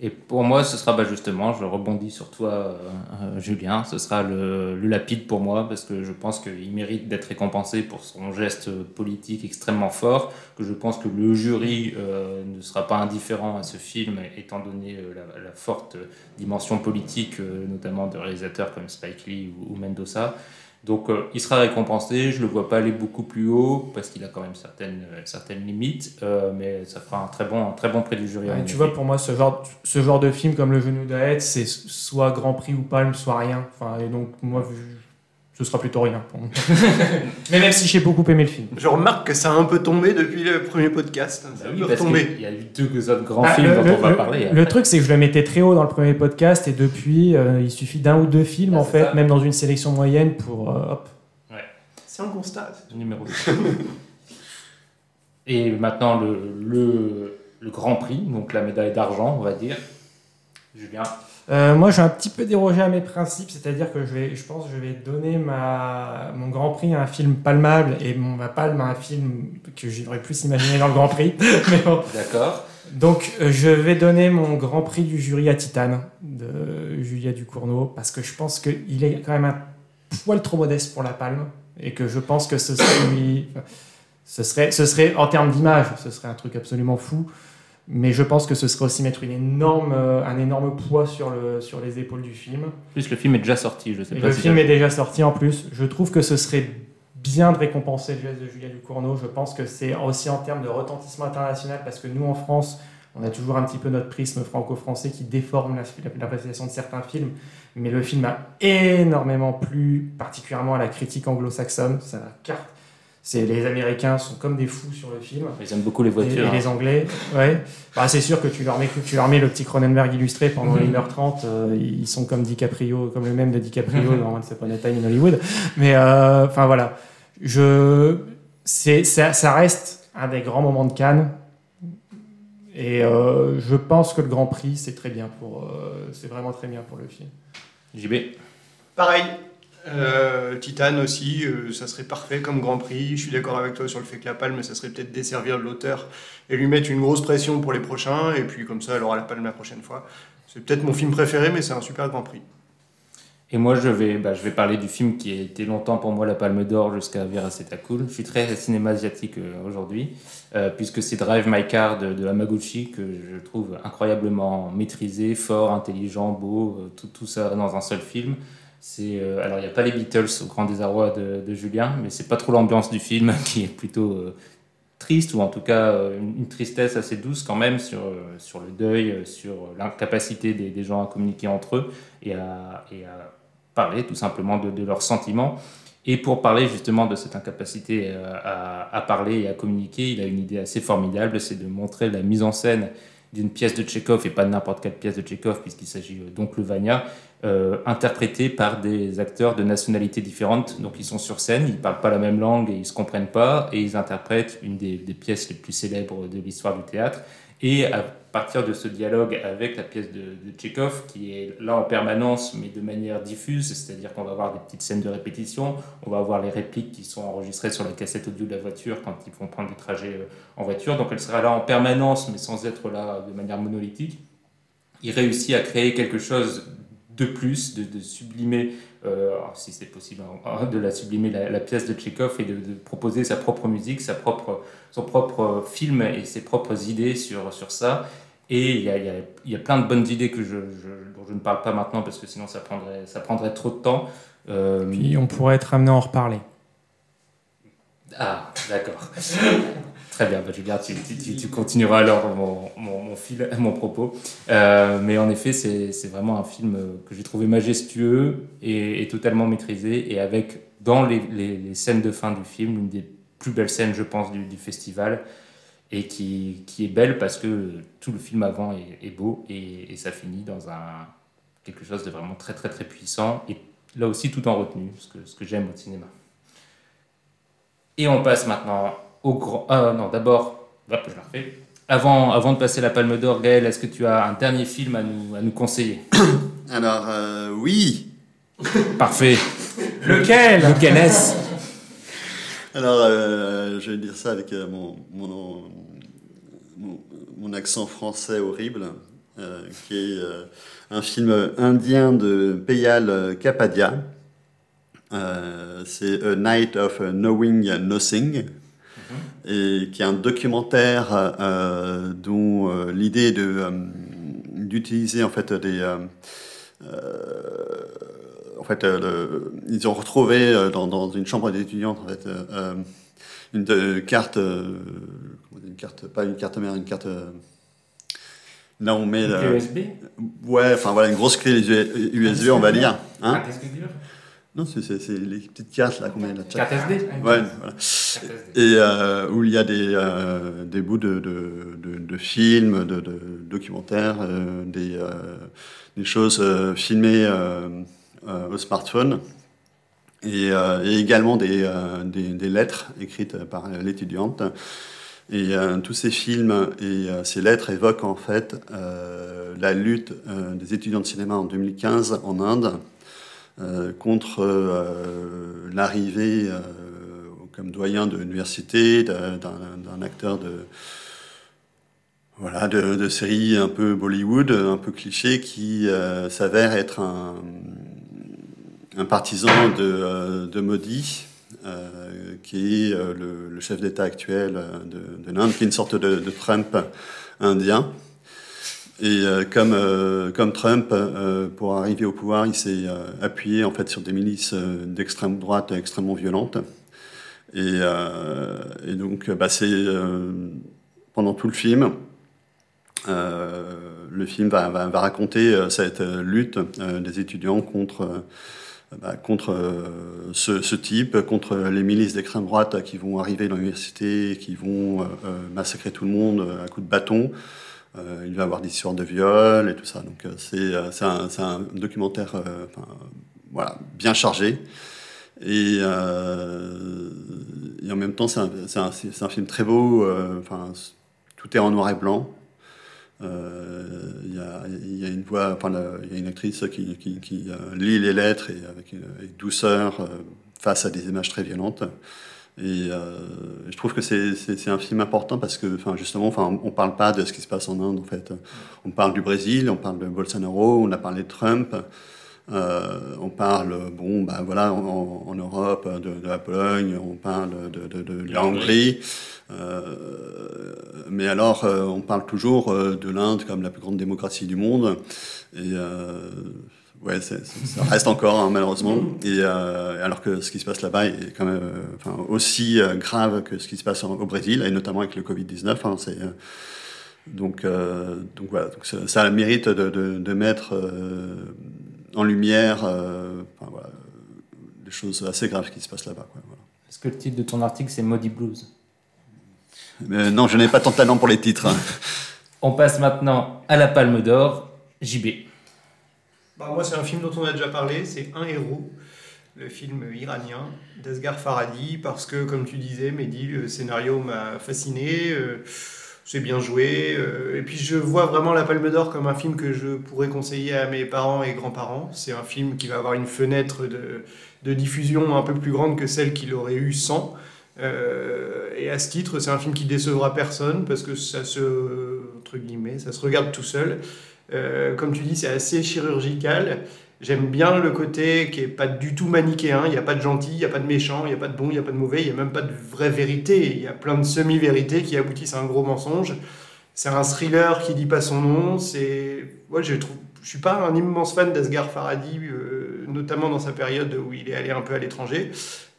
Et pour moi, ce sera bah, justement, je rebondis sur toi, euh, euh, Julien, ce sera le, le, lapide pour moi, parce que je pense qu'il mérite d'être récompensé pour son geste politique extrêmement fort, que je pense que le jury euh, ne sera pas indifférent à ce film, étant donné la, forte dimension politique, notamment de réalisateurs comme Spike Lee ou, ou Mendoza. Donc euh, il sera récompensé, je ne le vois pas aller beaucoup plus haut parce qu'il a quand même certaines, euh, certaines limites, euh, mais ça fera un très bon, un très bon prix du jury. Ouais, tu vois, pour moi, ce genre, ce genre de film comme Le Genou d'Aed, c'est soit Grand Prix ou Palme, soit rien. Enfin, et donc, moi, ce sera plutôt rien pour moi. Mais même si j'ai beaucoup aimé le film. Je remarque que ça a un peu tombé depuis le premier podcast. Ça bah oui, parce il y a eu deux autres grands ah, films le, dont on va le, parler. Le truc, c'est que je le mettais très haut dans le premier podcast et depuis, euh, il suffit d'un ou deux films, ah, en fait, ça. même dans une sélection moyenne pour. Euh, hop. Ouais. C'est un constat. C'est numéro 2. et maintenant, le, le, le Grand Prix, donc la médaille d'argent, on va dire. Julien euh, moi, je vais un petit peu déroger à mes principes, c'est-à-dire que je, vais, je pense que je vais donner ma, mon Grand Prix à un film palmable et mon, ma palme à un film que j'aurais plus imaginé dans le Grand Prix. bon. D'accord. Donc, euh, je vais donner mon Grand Prix du jury à Titane de Julia Ducournau parce que je pense qu'il est quand même un poil trop modeste pour la palme et que je pense que ce serait, ce serait, ce serait en termes d'image, ce serait un truc absolument fou. Mais je pense que ce serait aussi mettre une énorme, euh, un énorme poids sur, le, sur les épaules du film. En plus, le film est déjà sorti, je sais Et pas le si film est déjà sorti en plus. Je trouve que ce serait bien de récompenser le geste de Julia Ducournau. Je pense que c'est aussi en termes de retentissement international, parce que nous, en France, on a toujours un petit peu notre prisme franco-français qui déforme la- la- l'appréciation de certains films. Mais le film a énormément plu, particulièrement à la critique anglo-saxonne. Ça carte. C'est les Américains sont comme des fous sur le film. Ils aiment beaucoup les voitures. Et, et les. Anglais, ouais. Bah, c'est sûr que tu leur mets, que tu leur mets le petit Cronenberg illustré pendant Mhm. 1h30. euh, ils sont comme DiCaprio, comme le même de DiCaprio dans Once Upon a Time in Hollywood. Mais euh, enfin voilà, je, c'est, ça, ça reste un des grands moments de Cannes. Et euh, je pense que le Grand Prix, c'est très bien pour, euh, c'est vraiment très bien pour le film. JB Pareil. Euh, Titane aussi, euh, ça serait parfait comme Grand Prix. Je suis d'accord avec toi sur le fait que la palme, ça serait peut-être desservir l'auteur et lui mettre une grosse pression pour les prochains. Et puis comme ça, elle aura la palme la prochaine fois. C'est peut-être mon film préféré, mais c'est un super Grand Prix. Et moi, je vais, bah, je vais parler du film qui a été longtemps pour moi la Palme d'Or jusqu'à Vera Cool. Je suis très cinéma asiatique euh, aujourd'hui, puisque c'est Drive My Car de, de Hamaguchi que je trouve incroyablement maîtrisé, fort, intelligent, beau, tout, tout ça dans un seul film. Euh, alors, il n'y a pas les Beatles au grand désarroi de, Julien, mais c'est pas trop l'ambiance du film qui est plutôt euh, triste, ou en tout cas euh, une, tristesse assez douce quand même sur, sur le deuil, sur l'incapacité des, gens à communiquer entre eux et à, et à parler tout simplement de, leurs sentiments. Et pour parler justement de cette incapacité à, parler et à communiquer, il a une idée assez formidable, c'est de montrer la mise en scène d'une pièce de Tchekhov, et pas n'importe quelle pièce de Tchekhov, puisqu'il s'agit donc le Vania, euh, interprétée par des acteurs de nationalités différentes. Donc ils sont sur scène, ils parlent pas la même langue et ils se comprennent pas, et ils interprètent une des, pièces les plus célèbres de l'histoire du théâtre. Et à partir de ce dialogue avec la pièce de, de qui est là en permanence, mais de manière diffuse, c'est-à-dire qu'on va avoir des petites scènes de répétition, on va avoir les répliques qui sont enregistrées sur la cassette audio de la voiture quand ils vont prendre des trajets euh, en voiture. Donc elle sera là en permanence, mais sans être là de manière monolithique. Il réussit à créer quelque chose de plus, de, de sublimer, euh, si c'est possible, hein, de la sublimer la, la, pièce de Tchekhov et de, de, proposer sa propre musique, sa propre, son propre film et ses propres idées sur, sur ça. Et il y a, il y, a, il y a plein de bonnes idées que je, je, dont je ne parle pas maintenant parce que sinon ça prendrait, ça prendrait trop de temps. Euh... Puis on pourrait être amené à en reparler. Ah, d'accord. Très bien, bah, Julien, tu, tu, continueras alors mon, mon, mon, fil, mon propos. Euh, mais en effet, c'est vraiment un film que j'ai trouvé majestueux et, totalement maîtrisé. Et avec, dans les, les, scènes de fin du film, une des plus belles scènes, je pense, du, festival. Et qui, qui, est belle parce que tout le film avant est, est beau et, et, ça finit dans un, quelque chose de vraiment très, très, très puissant. Et là aussi, tout en retenue, ce que, ce que j'aime au cinéma. Et on passe maintenant au grand. Ah non, d'abord, hop, je la refais. Avant, avant de passer la Palme d'Or, Gaël, est-ce que tu as un dernier film à nous, à nous conseiller? Alors, euh, oui Parfait. Lequel? Lequel est-ce? Alors, euh, je vais dire ça avec mon, mon, mon, mon accent français horrible. qui est un film indien de Payal Kapadia. c'est A Night of Knowing Nothing, et qui est un documentaire dont l'idée est de d'utiliser en fait des en fait, ils ont retrouvé dans, dans, une chambre d'étudiants en fait, une carte, une carte, pas une carte mère, une carte. là, on met. Une USB Ouais, enfin voilà, une grosse clé USB, on va dire. Hein Qu'est-ce que non, c'est les petites cartes là met là. Carte SD Ouais, voilà. Et euh, où il y a des, euh, des bouts de, de, de, de films, de, documentaires, euh, des, des, choses filmées au smartphone. Et, et également des, lettres écrites par l'étudiante. Et tous ces films et ces lettres évoquent en fait la lutte des étudiants de cinéma en 2015 en Inde contre euh, l'arrivée euh, comme doyen de l'université d'un acteur de, voilà, de, un peu Bollywood, un peu cliché, qui s'avère être un, partisan de, Modi, qui est le, chef d'État actuel de, de l'Inde, qui est une sorte de, de Trump indien. Et euh, comme, euh, comme Trump, euh, pour arriver au pouvoir, il s'est appuyé en fait sur des milices d'extrême droite extrêmement violentes. Et, donc, bah, c'est pendant tout le film, le film va raconter cette lutte des étudiants contre bah, contre ce, ce, type, contre les milices d'extrême droite qui vont arriver dans l'université, qui vont massacrer tout le monde à coups de bâton. Euh, il va avoir des histoires de viol et tout ça. Donc euh, euh, c'est un, documentaire voilà, bien chargé. Et, en même temps, c'est un, film très beau. Enfin, tout est en noir et blanc. Il y, a, y, une voix, enfin, il y a une actrice qui, lit les lettres et avec douceur face à des images très violentes. Et euh, je trouve que c'est un film important parce que, enfin, justement, enfin, on parle pas de ce qui se passe en Inde, en fait. On parle du Brésil, on parle de Bolsonaro, on a parlé de Trump, euh, on parle, bon, bah voilà, en, en Europe, de, de, la Pologne, on parle de, de, de la Hongrie. Euh, mais alors, on parle toujours de l'Inde comme la plus grande démocratie du monde. Et ouais, ça reste encore, hein, malheureusement. Et euh, alors que ce qui se passe là-bas est quand même euh, enfin, aussi euh, grave que ce qui se passe au Brésil, et notamment avec le Covid-19. Hein, c'est, donc, donc voilà, donc ça, ça, a le mérite de, de, de mettre en lumière enfin, voilà, des choses assez graves qui se passent là-bas. Voilà. Est-ce que le titre de ton article, c'est Maudit Blues? Mais Non, je n'ai pas tant de talent pour les titres. Hein. On passe maintenant à la Palme d'Or, JB. Bah, moi, c'est un film dont on a déjà parlé, c'est Un héros, le film iranien d'Asghar Farhadi, parce que, comme tu disais, Mehdi, le scénario m'a fasciné, euh, c'est bien joué, euh, et puis je vois vraiment La Palme d'Or comme un film que je pourrais conseiller à mes parents et grands-parents. C'est un film qui va avoir une fenêtre de, de diffusion un peu plus grande que celle qu'il aurait eu sans. Euh, et à ce titre, c'est un film qui décevra personne parce que ça se, entre guillemets, ça se regarde tout seul. Euh, comme tu dis, c'est assez chirurgical. J'aime bien le côté qui est pas du tout manichéen. Il n'y a pas de gentil, il n'y a pas de méchant, il n'y a pas de bon, il n'y a pas de mauvais, il n'y a même pas de vraie vérité. Il y a plein de semi-vérités qui aboutissent à un gros mensonge. C'est un thriller qui dit pas son nom. C'est, ouais, je trouve, suis pas un immense fan d'Asghar Farhadi, euh, notamment dans sa période où il est allé un peu à l'étranger.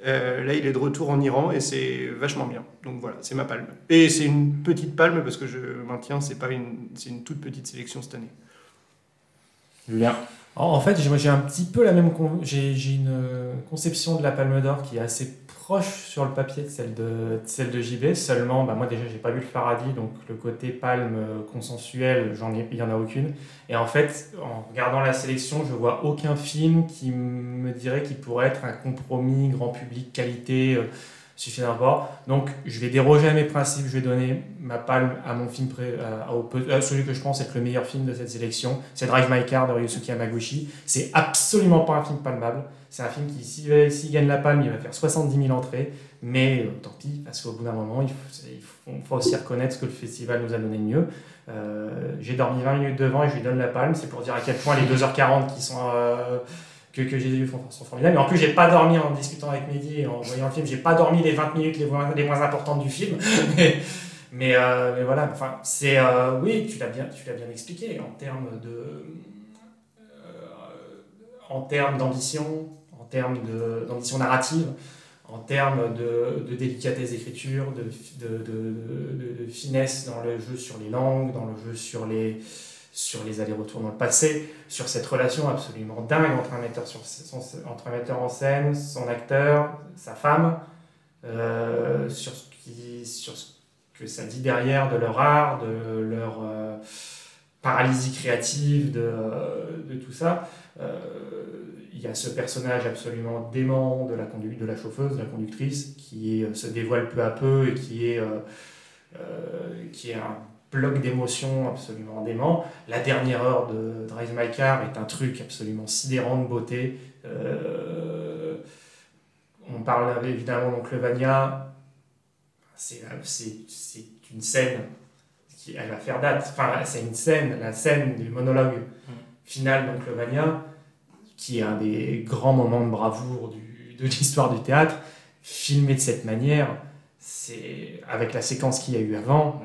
Euh, là, il est de retour en Iran et c'est vachement bien. Donc voilà, c'est ma palme. Et c'est une petite palme parce que je maintiens, c'est pas une, c'est une toute petite sélection cette année. Julien. En fait, j'ai un petit peu la même, j'ai une conception de la Palme d'Or qui est assez proche sur le papier de celle de, celle de. Seulement, bah moi déjà, j'ai pas vu le Faraday, donc le côté palme consensuel, j'en ai, il y en a aucune. Et en fait, en regardant la sélection, je vois aucun film qui me dirait qu'il pourrait être un compromis grand public qualité. Suffisamment fort. Donc, je vais déroger à mes principes, je vais donner ma palme à mon film, pré- à- à celui que je pense être le meilleur film de cette sélection. C'est Drive My Car de Ryosuke Yamaguchi. C'est absolument pas un film palmable. C'est un film qui, s'il s'il gagne la palme, il va faire 70 000 entrées. Mais euh, tant pis, parce qu'au bout d'un moment, il faut, aussi reconnaître ce que le festival nous a donné de mieux. Euh, J'ai dormi 20 minutes devant et je lui donne la palme. C'est pour dire à quel point les 2h40 qui sont, euh, que, que j'ai vues sont, formidables. Mais en plus, j'ai pas dormi en discutant avec Mehdi et en voyant le film. J'ai pas dormi les 20 minutes les moins, les moins importantes du film. mais, euh, mais voilà, enfin, c'est. euh, oui, tu l'as bien, bien expliqué en termes de. euh, en termes d'ambition, en termes d'ambition narrative, en termes de, de délicatesse d'écriture, de- de finesse dans le jeu sur les langues, dans le jeu sur les, sur les allers-retours dans le passé, sur cette relation absolument dingue entre un metteur, sur, en scène, son acteur, sa femme, euh, sur, ce sur ce que ça dit derrière de leur art, de leur euh, paralysie créative, de, euh, tout ça. Il y a ce personnage absolument dément de la, condu- de la chauffeuse, de la conductrice, qui se dévoile peu à peu et qui est, qui est un d'émotions absolument dément. La dernière heure de Drive My Car est un truc absolument sidérant de beauté. Euh, on parle évidemment donc le Vania. C'est une scène qui elle va faire date. Enfin, c'est une scène, la scène du monologue final donc le Vania, qui est un des grands moments de bravoure de l'histoire du théâtre, filmé de cette manière, c'est avec la séquence qu'il y a eu avant,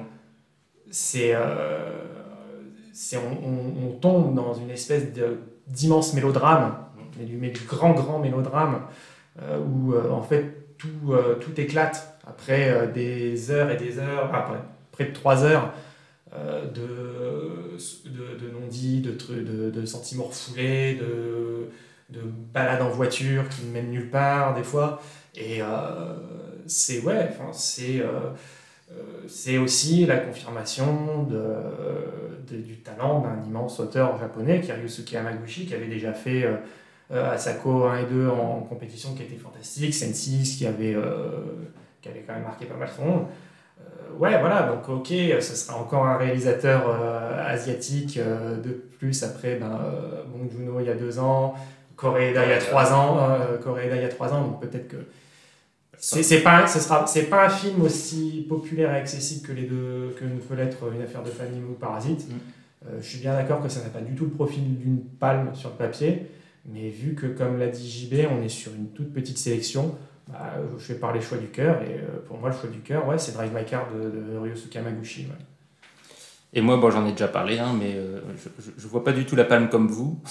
euh, c'est- on, on- on tombe dans une espèce d'immense mélodrame, mais du, mais du grand grand mélodrame euh, où euh, en fait tout, tout éclate après des heures et des heures, après près de trois heures de, de, non-dits, de, de, sentiments refoulés, de, de balades en voiture qui ne mènent nulle part des fois. Et c'est ouais, c'est c'est aussi la confirmation de, de- du talent d'un immense auteur japonais, qui est Ryusuke Hamaguchi, qui avait déjà fait euh, euh, Asako 1 et 2 en compétition qui était fantastique, Sensis qui avait, euh, qui avait quand même marqué pas mal son. Euh, ouais, voilà, donc ok, ce sera encore un réalisateur euh, asiatique euh, de plus après ben, euh, Bong Joon-ho il y a deux ans, Koreeda il y a trois ans, euh, Koreeda il y a trois ans, donc peut-être que c'est c'est pas ce sera c'est pas un film aussi populaire et accessible que les deux que ne peut l'être une affaire de famille ou Parasite. Euh, je suis bien d'accord que ça n'a pas du tout le profil d'une palme sur le papier, mais vu que comme l'a dit JB, on est sur une toute petite sélection, bah, je vais parler choix du cœur et euh, pour moi le choix du cœur, ouais, c'est Drive My Car de, de Ryosuke ouais. Et moi, bon, j'en ai déjà parlé, hein, mais euh, je, je vois pas du tout la palme comme vous.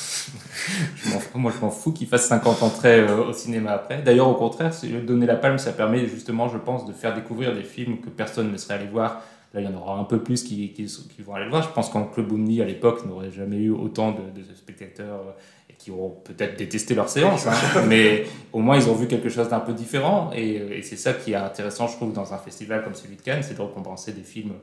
Je moi, je m'en fous qu'il fasse 50 entrées euh, au cinéma après. D'ailleurs, au contraire, donner la palme, ça permet justement, je pense, de faire découvrir des films que personne ne serait allé voir. Là, il y en aura un peu plus qui, qui, qui vont aller le voir. Je pense qu'en Club Omni, à l'époque, n'aurait jamais eu autant de, de spectateurs euh, et qui auront peut-être détesté leur séance. hein. mais au moins, ils ont vu quelque chose d'un peu différent. Et, et c'est ça qui est intéressant, je trouve, dans un festival comme celui de Cannes, c'est de récompenser des films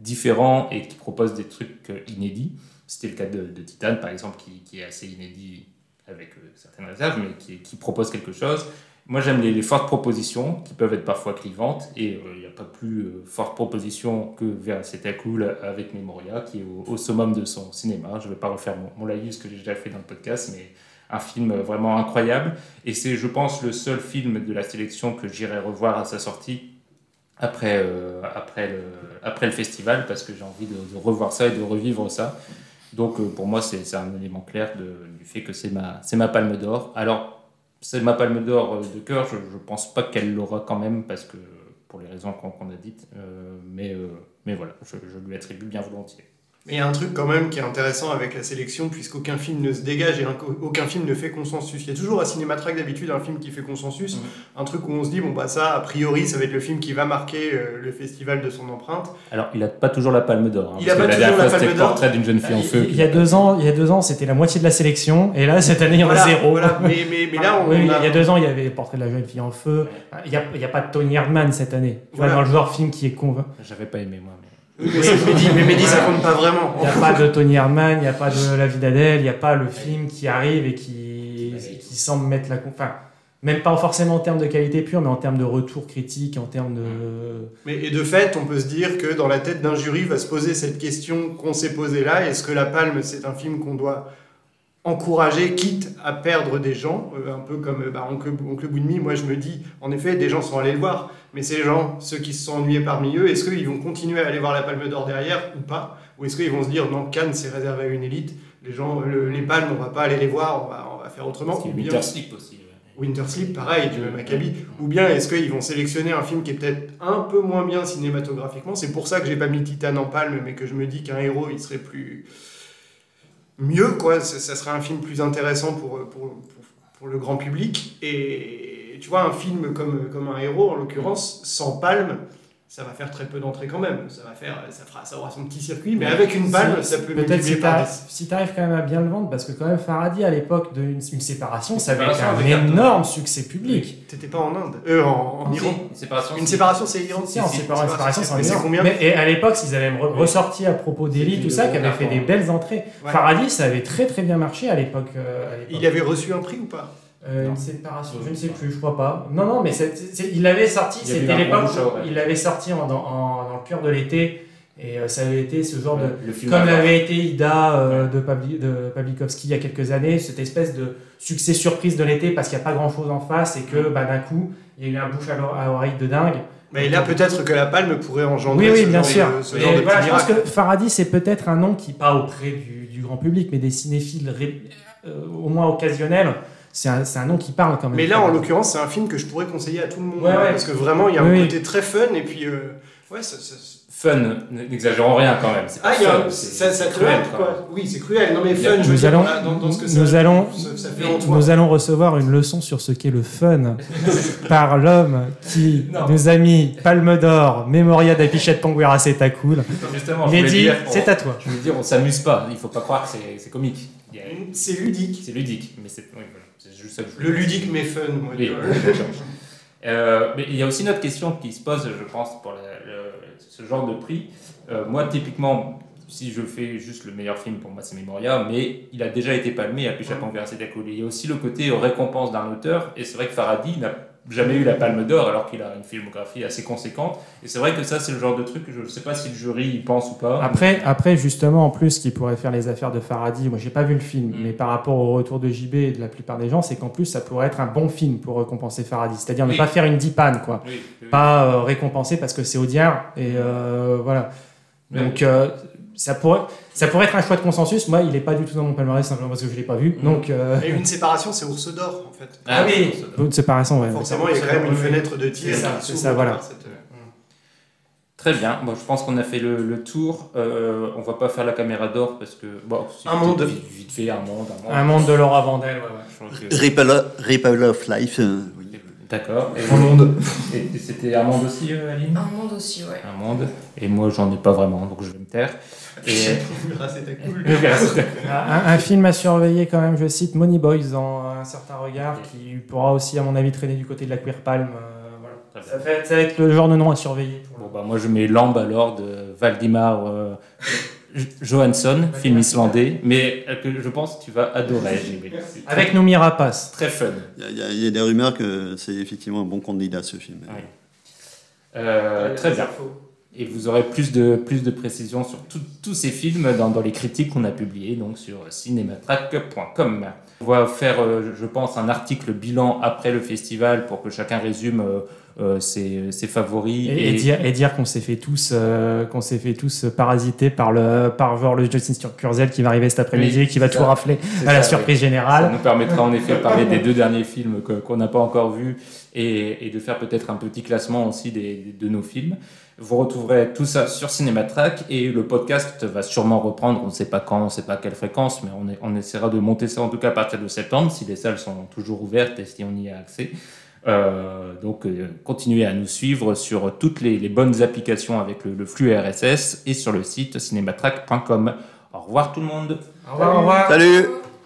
différents et qui proposent des trucs euh, inédits. C'était le cas de, de Titan, par exemple, qui, qui est assez inédit avec euh, certaines réserves, mais qui, qui propose quelque chose. Moi, j'aime les, fortes propositions qui peuvent être parfois clivantes, et euh, il n'y a pas plus euh, forte proposition que vers C'était cool avec Memoria, qui est au, au summum de son cinéma. Je ne vais pas refaire mon, mon laïus que j'ai déjà fait dans le podcast, mais un film vraiment incroyable. Et c'est, je pense, le seul film de la sélection que j'irai revoir à sa sortie après, euh, après, le, après le festival, parce que j'ai envie de, revoir ça et de revivre ça. Donc euh, pour moi, c'est un élément clair de- du fait que c'est ma, ma palme d'or. Alors, c'est ma palme d'or euh, de cœur, je ne pense pas qu'elle l'aura quand même, parce que pour les raisons qu'on a dites, mais, mais voilà, je lui attribue bien volontiers. Mais il y a un truc quand même qui est intéressant avec la sélection, puisqu'aucun film ne se dégage et un- aucun film ne fait consensus. Il y a toujours à Cinématrack d'habitude un film qui fait consensus, un truc où on se dit, bon bah ça, a priori, ça va être le film qui va marquer euh, le festival de son empreinte. Alors, il n'a pas toujours la palme d'or. hein, Il parce a que pas la toujours la palme d'or. Portrait d'une jeune fille en feu. Il y a deux ans, il y a deux ans, c'était la moitié de la sélection, et là cette année il y en Voilà, a zéro. voilà. Mais- mais- mais là, on Oui, a- il y a deux ans, il y avait Portrait de la jeune fille en feu. Il n'y a, il y a pas de Tony Erdmann cette année. Tu vois, Voilà. dans le genre film qui est con. J'avais pas aimé moi. Oui, mais Mehdi- mais Mehdi, ça compte pas vraiment. Il n'y a pas de Tony Erdmann, il n'y a pas de La vie d'Adèle, il n'y a pas le film qui arrive et qui, qui semble mettre la. Enfin, Même pas forcément en termes de qualité pure, mais en termes de retour critique, en termes de. Mais, et de fait, on peut se dire que dans la tête d'un jury va se poser cette question qu'on s'est posée là est-ce que La Palme, c'est un film qu'on doit encourager, quitte à perdre des gens euh, Un peu comme bah, Oncle, Oncle Boudmi, moi je me dis, en effet, des gens sont allés le voir, mais ces gens, ceux qui se sont ennuyés parmi eux, est-ce qu'ils vont continuer à aller voir La Palme d'Or derrière ou pas? Ou est-ce qu'ils vont se dire, non, Cannes, c'est réservé à une élite les gens, le- les palmes, on va pas aller les voir, on va, on va faire autrement? Ou bien- Winter Sleep aussi. ouais. Winter Sleep, pareil, du même acabit. Ou bien est-ce qu'ils vont sélectionner un film qui est peut-être un peu moins bien cinématographiquement? C'est pour ça que j'ai pas mis Titan en palme, mais que je me dis qu'un héros, il serait plus. mieux, quoi. Ça, ça serait un film plus intéressant pour, pour, pour, pour le grand public. Et tu vois, un film comme, comme un héros, en l'occurrence, sans palme. Ça va faire très peu d'entrées quand même. Ça va faire, ça fera, ça aura son petit circuit, mais avec une palme, Si- ça peut Peut-être si t'arrives 10. si quand même à bien le vendre, parce que quand même Faraday à l'époque d'une une séparation, Une ça avait été un énorme succès public. T'étais pas en Inde Euh, en, Iran. une séparation, Une si. séparation, c'est Iran. Si, en séparation, séparation, c'est en Mais combien et à l'époque, ils avaient même re- ressorti à propos d'Elite, tout ça, qui avait fait des belles entrées. Faraday, ça avait très très bien marché à l'époque. euh, à l'époque. Il avait reçu un prix ou pas? Euh, une séparation, je ne sais plus, je crois pas. Non, non, mais il l'avait sorti, Il avait c'était l'époque il l'avait sorti en- dans, en- dans le cœur de l'été. Et euh, ça avait été ce genre Le- de. le film Comme l'avait été Ida euh, de, Pabli, de Pavlikovski il y a quelques années, cette espèce de succès surprise de l'été parce qu'il n'y a pas grand chose en face et que bah, d'un coup, il y a eu un bouche à oreille de dingue. Mais là, peut-être que la palme pourrait engendrer Oui, oui, ce bien genre sûr. de, ce Et genre de voilà, je pense que Faraday, c'est peut-être un nom qui, pas auprès du, du grand public, mais des cinéphiles ré- euh, au moins occasionnels, c'est un, c'est un nom qui parle quand même. Mais là, en l'occurrence, c'est un film que je pourrais conseiller à tout le monde. Ouais, ouais. Parce que vraiment, il y a un Oui, oui. côté très fun et puis. euh, ouais, ça. ça- Fun, n'exagérons rien quand même. c'est Ah, il a fun, un- c'est- ça, cruel, quoi. Oui, c'est cruel. Non, mais Il a- fun, je veux nous dire, allons, voilà, dans, dans ce que nous, ça, allons, ça, ça fait en toi. nous allons recevoir une leçon sur ce qu'est le fun par l'homme qui Non. nous a mis Palme d'Or, Memoria d'Apichet Panguera, c'est à cool. Justement, je dire, on- c'est à toi. Je veux dire, on s'amuse pas. Il faut pas croire que c'est- c'est comique. Il a- C'est ludique. C'est ludique, mais c'est oui, voilà, c'est juste ça que je Le ludique mais fun, moi. Oui. Euh, mais il y a aussi une autre question qui se pose, je pense, pour le- ce genre de prix. Euh, moi, typiquement, si je fais juste le meilleur film, pour moi, c'est Memoria, mais il a déjà été palmé à Pichapon vers Il y a aussi le côté récompense d'un auteur, et c'est vrai que Faraday n'a jamais eu la Palme d'Or, alors qu'il a une filmographie assez conséquente. Et c'est vrai que ça, c'est le genre de truc que je ne sais pas si le jury y pense ou pas. Après, après, justement, en plus, qui pourrait faire les affaires de Faraday, moi j'ai pas vu le film, Mm. mais par rapport au retour de JB et de la plupart des gens, c'est qu'en plus ça pourrait être un bon film pour récompenser Faraday. C'est-à-dire ne pas faire une dipane, quoi. Oui, oui. Pas euh, récompenser parce que c'est Audiard, et euh, voilà. Donc euh, ça, pourrait, ça pourrait être un choix de consensus. Moi, il est pas du tout dans mon palmarès simplement parce que je l'ai pas vu. Mm. Donc, euh, Et une séparation, c'est ours d'or, en fait. Ah oui. une séparation, ouais. Forcément, il y a quand même une fenêtre de tir. C'est ça, voilà. cette, euh, Très bien, bon, je pense qu'on a fait le, le tour. Euh, on va pas faire la caméra d'or parce que. Bon, Un monde. Vite, vite fait, un monde. Un monde, Un monde de Laura Vandel, ouais, ouais. Ripple, Ripple of Life. euh, oui. D'accord. Et, Un monde. et- et c'était un monde aussi, euh, Aline? Un monde aussi, ouais. Un monde. Et moi, j'en ai pas vraiment, donc je vais me taire. Et. Cool. Un, un film à surveiller quand même, je cite Money Boys dans un certain regard, qui pourra aussi, à mon avis, traîner du côté de la Queer Palm. euh, voilà. Ça, va être, ça va être le genre de nom à surveiller. pour Bon, bah, moi, je mets Lambe alors de Valdimar euh, Johansson, film islandais, mais euh, que je pense que tu vas adorer. Avec Noumi Rapace. Très fun. Il y a- y, y des rumeurs que c'est effectivement un bon candidat ce film. Ouais. Euh, très bien. Et vous aurez plus de, plus de précisions sur tout- tous ces films dans, dans les critiques qu'on a publiées donc sur cinématrack.com. On va faire, euh, je pense, un article bilan après le festival pour que chacun résume euh, euh, ses, ses favoris. Et, et dire, et dire qu'on s'est fait tous, euh, qu'on s'est fait tous parasiter par le, par genre le Justin Kurzel qui va arriver cet après-midi, Oui, qui va tout ça. rafler à la ça, surprise Ça générale. nous permettra en effet de parler des deux derniers films qu'on n'a pas encore vus et, et de faire peut-être un petit classement aussi des, de nos films. Vous retrouverez tout ça sur Cinématrack et le podcast va sûrement reprendre. On ne sait pas quand, on ne sait pas à quelle fréquence, mais on, est- on essaiera de monter ça en tout cas à partir de septembre si les salles sont toujours ouvertes et si on y a accès. Euh, donc euh, continuez à nous suivre sur toutes les, les bonnes applications avec le, le flux RSS et sur le site cinématrack.com. Au revoir tout le monde. Au revoir, au revoir. Salut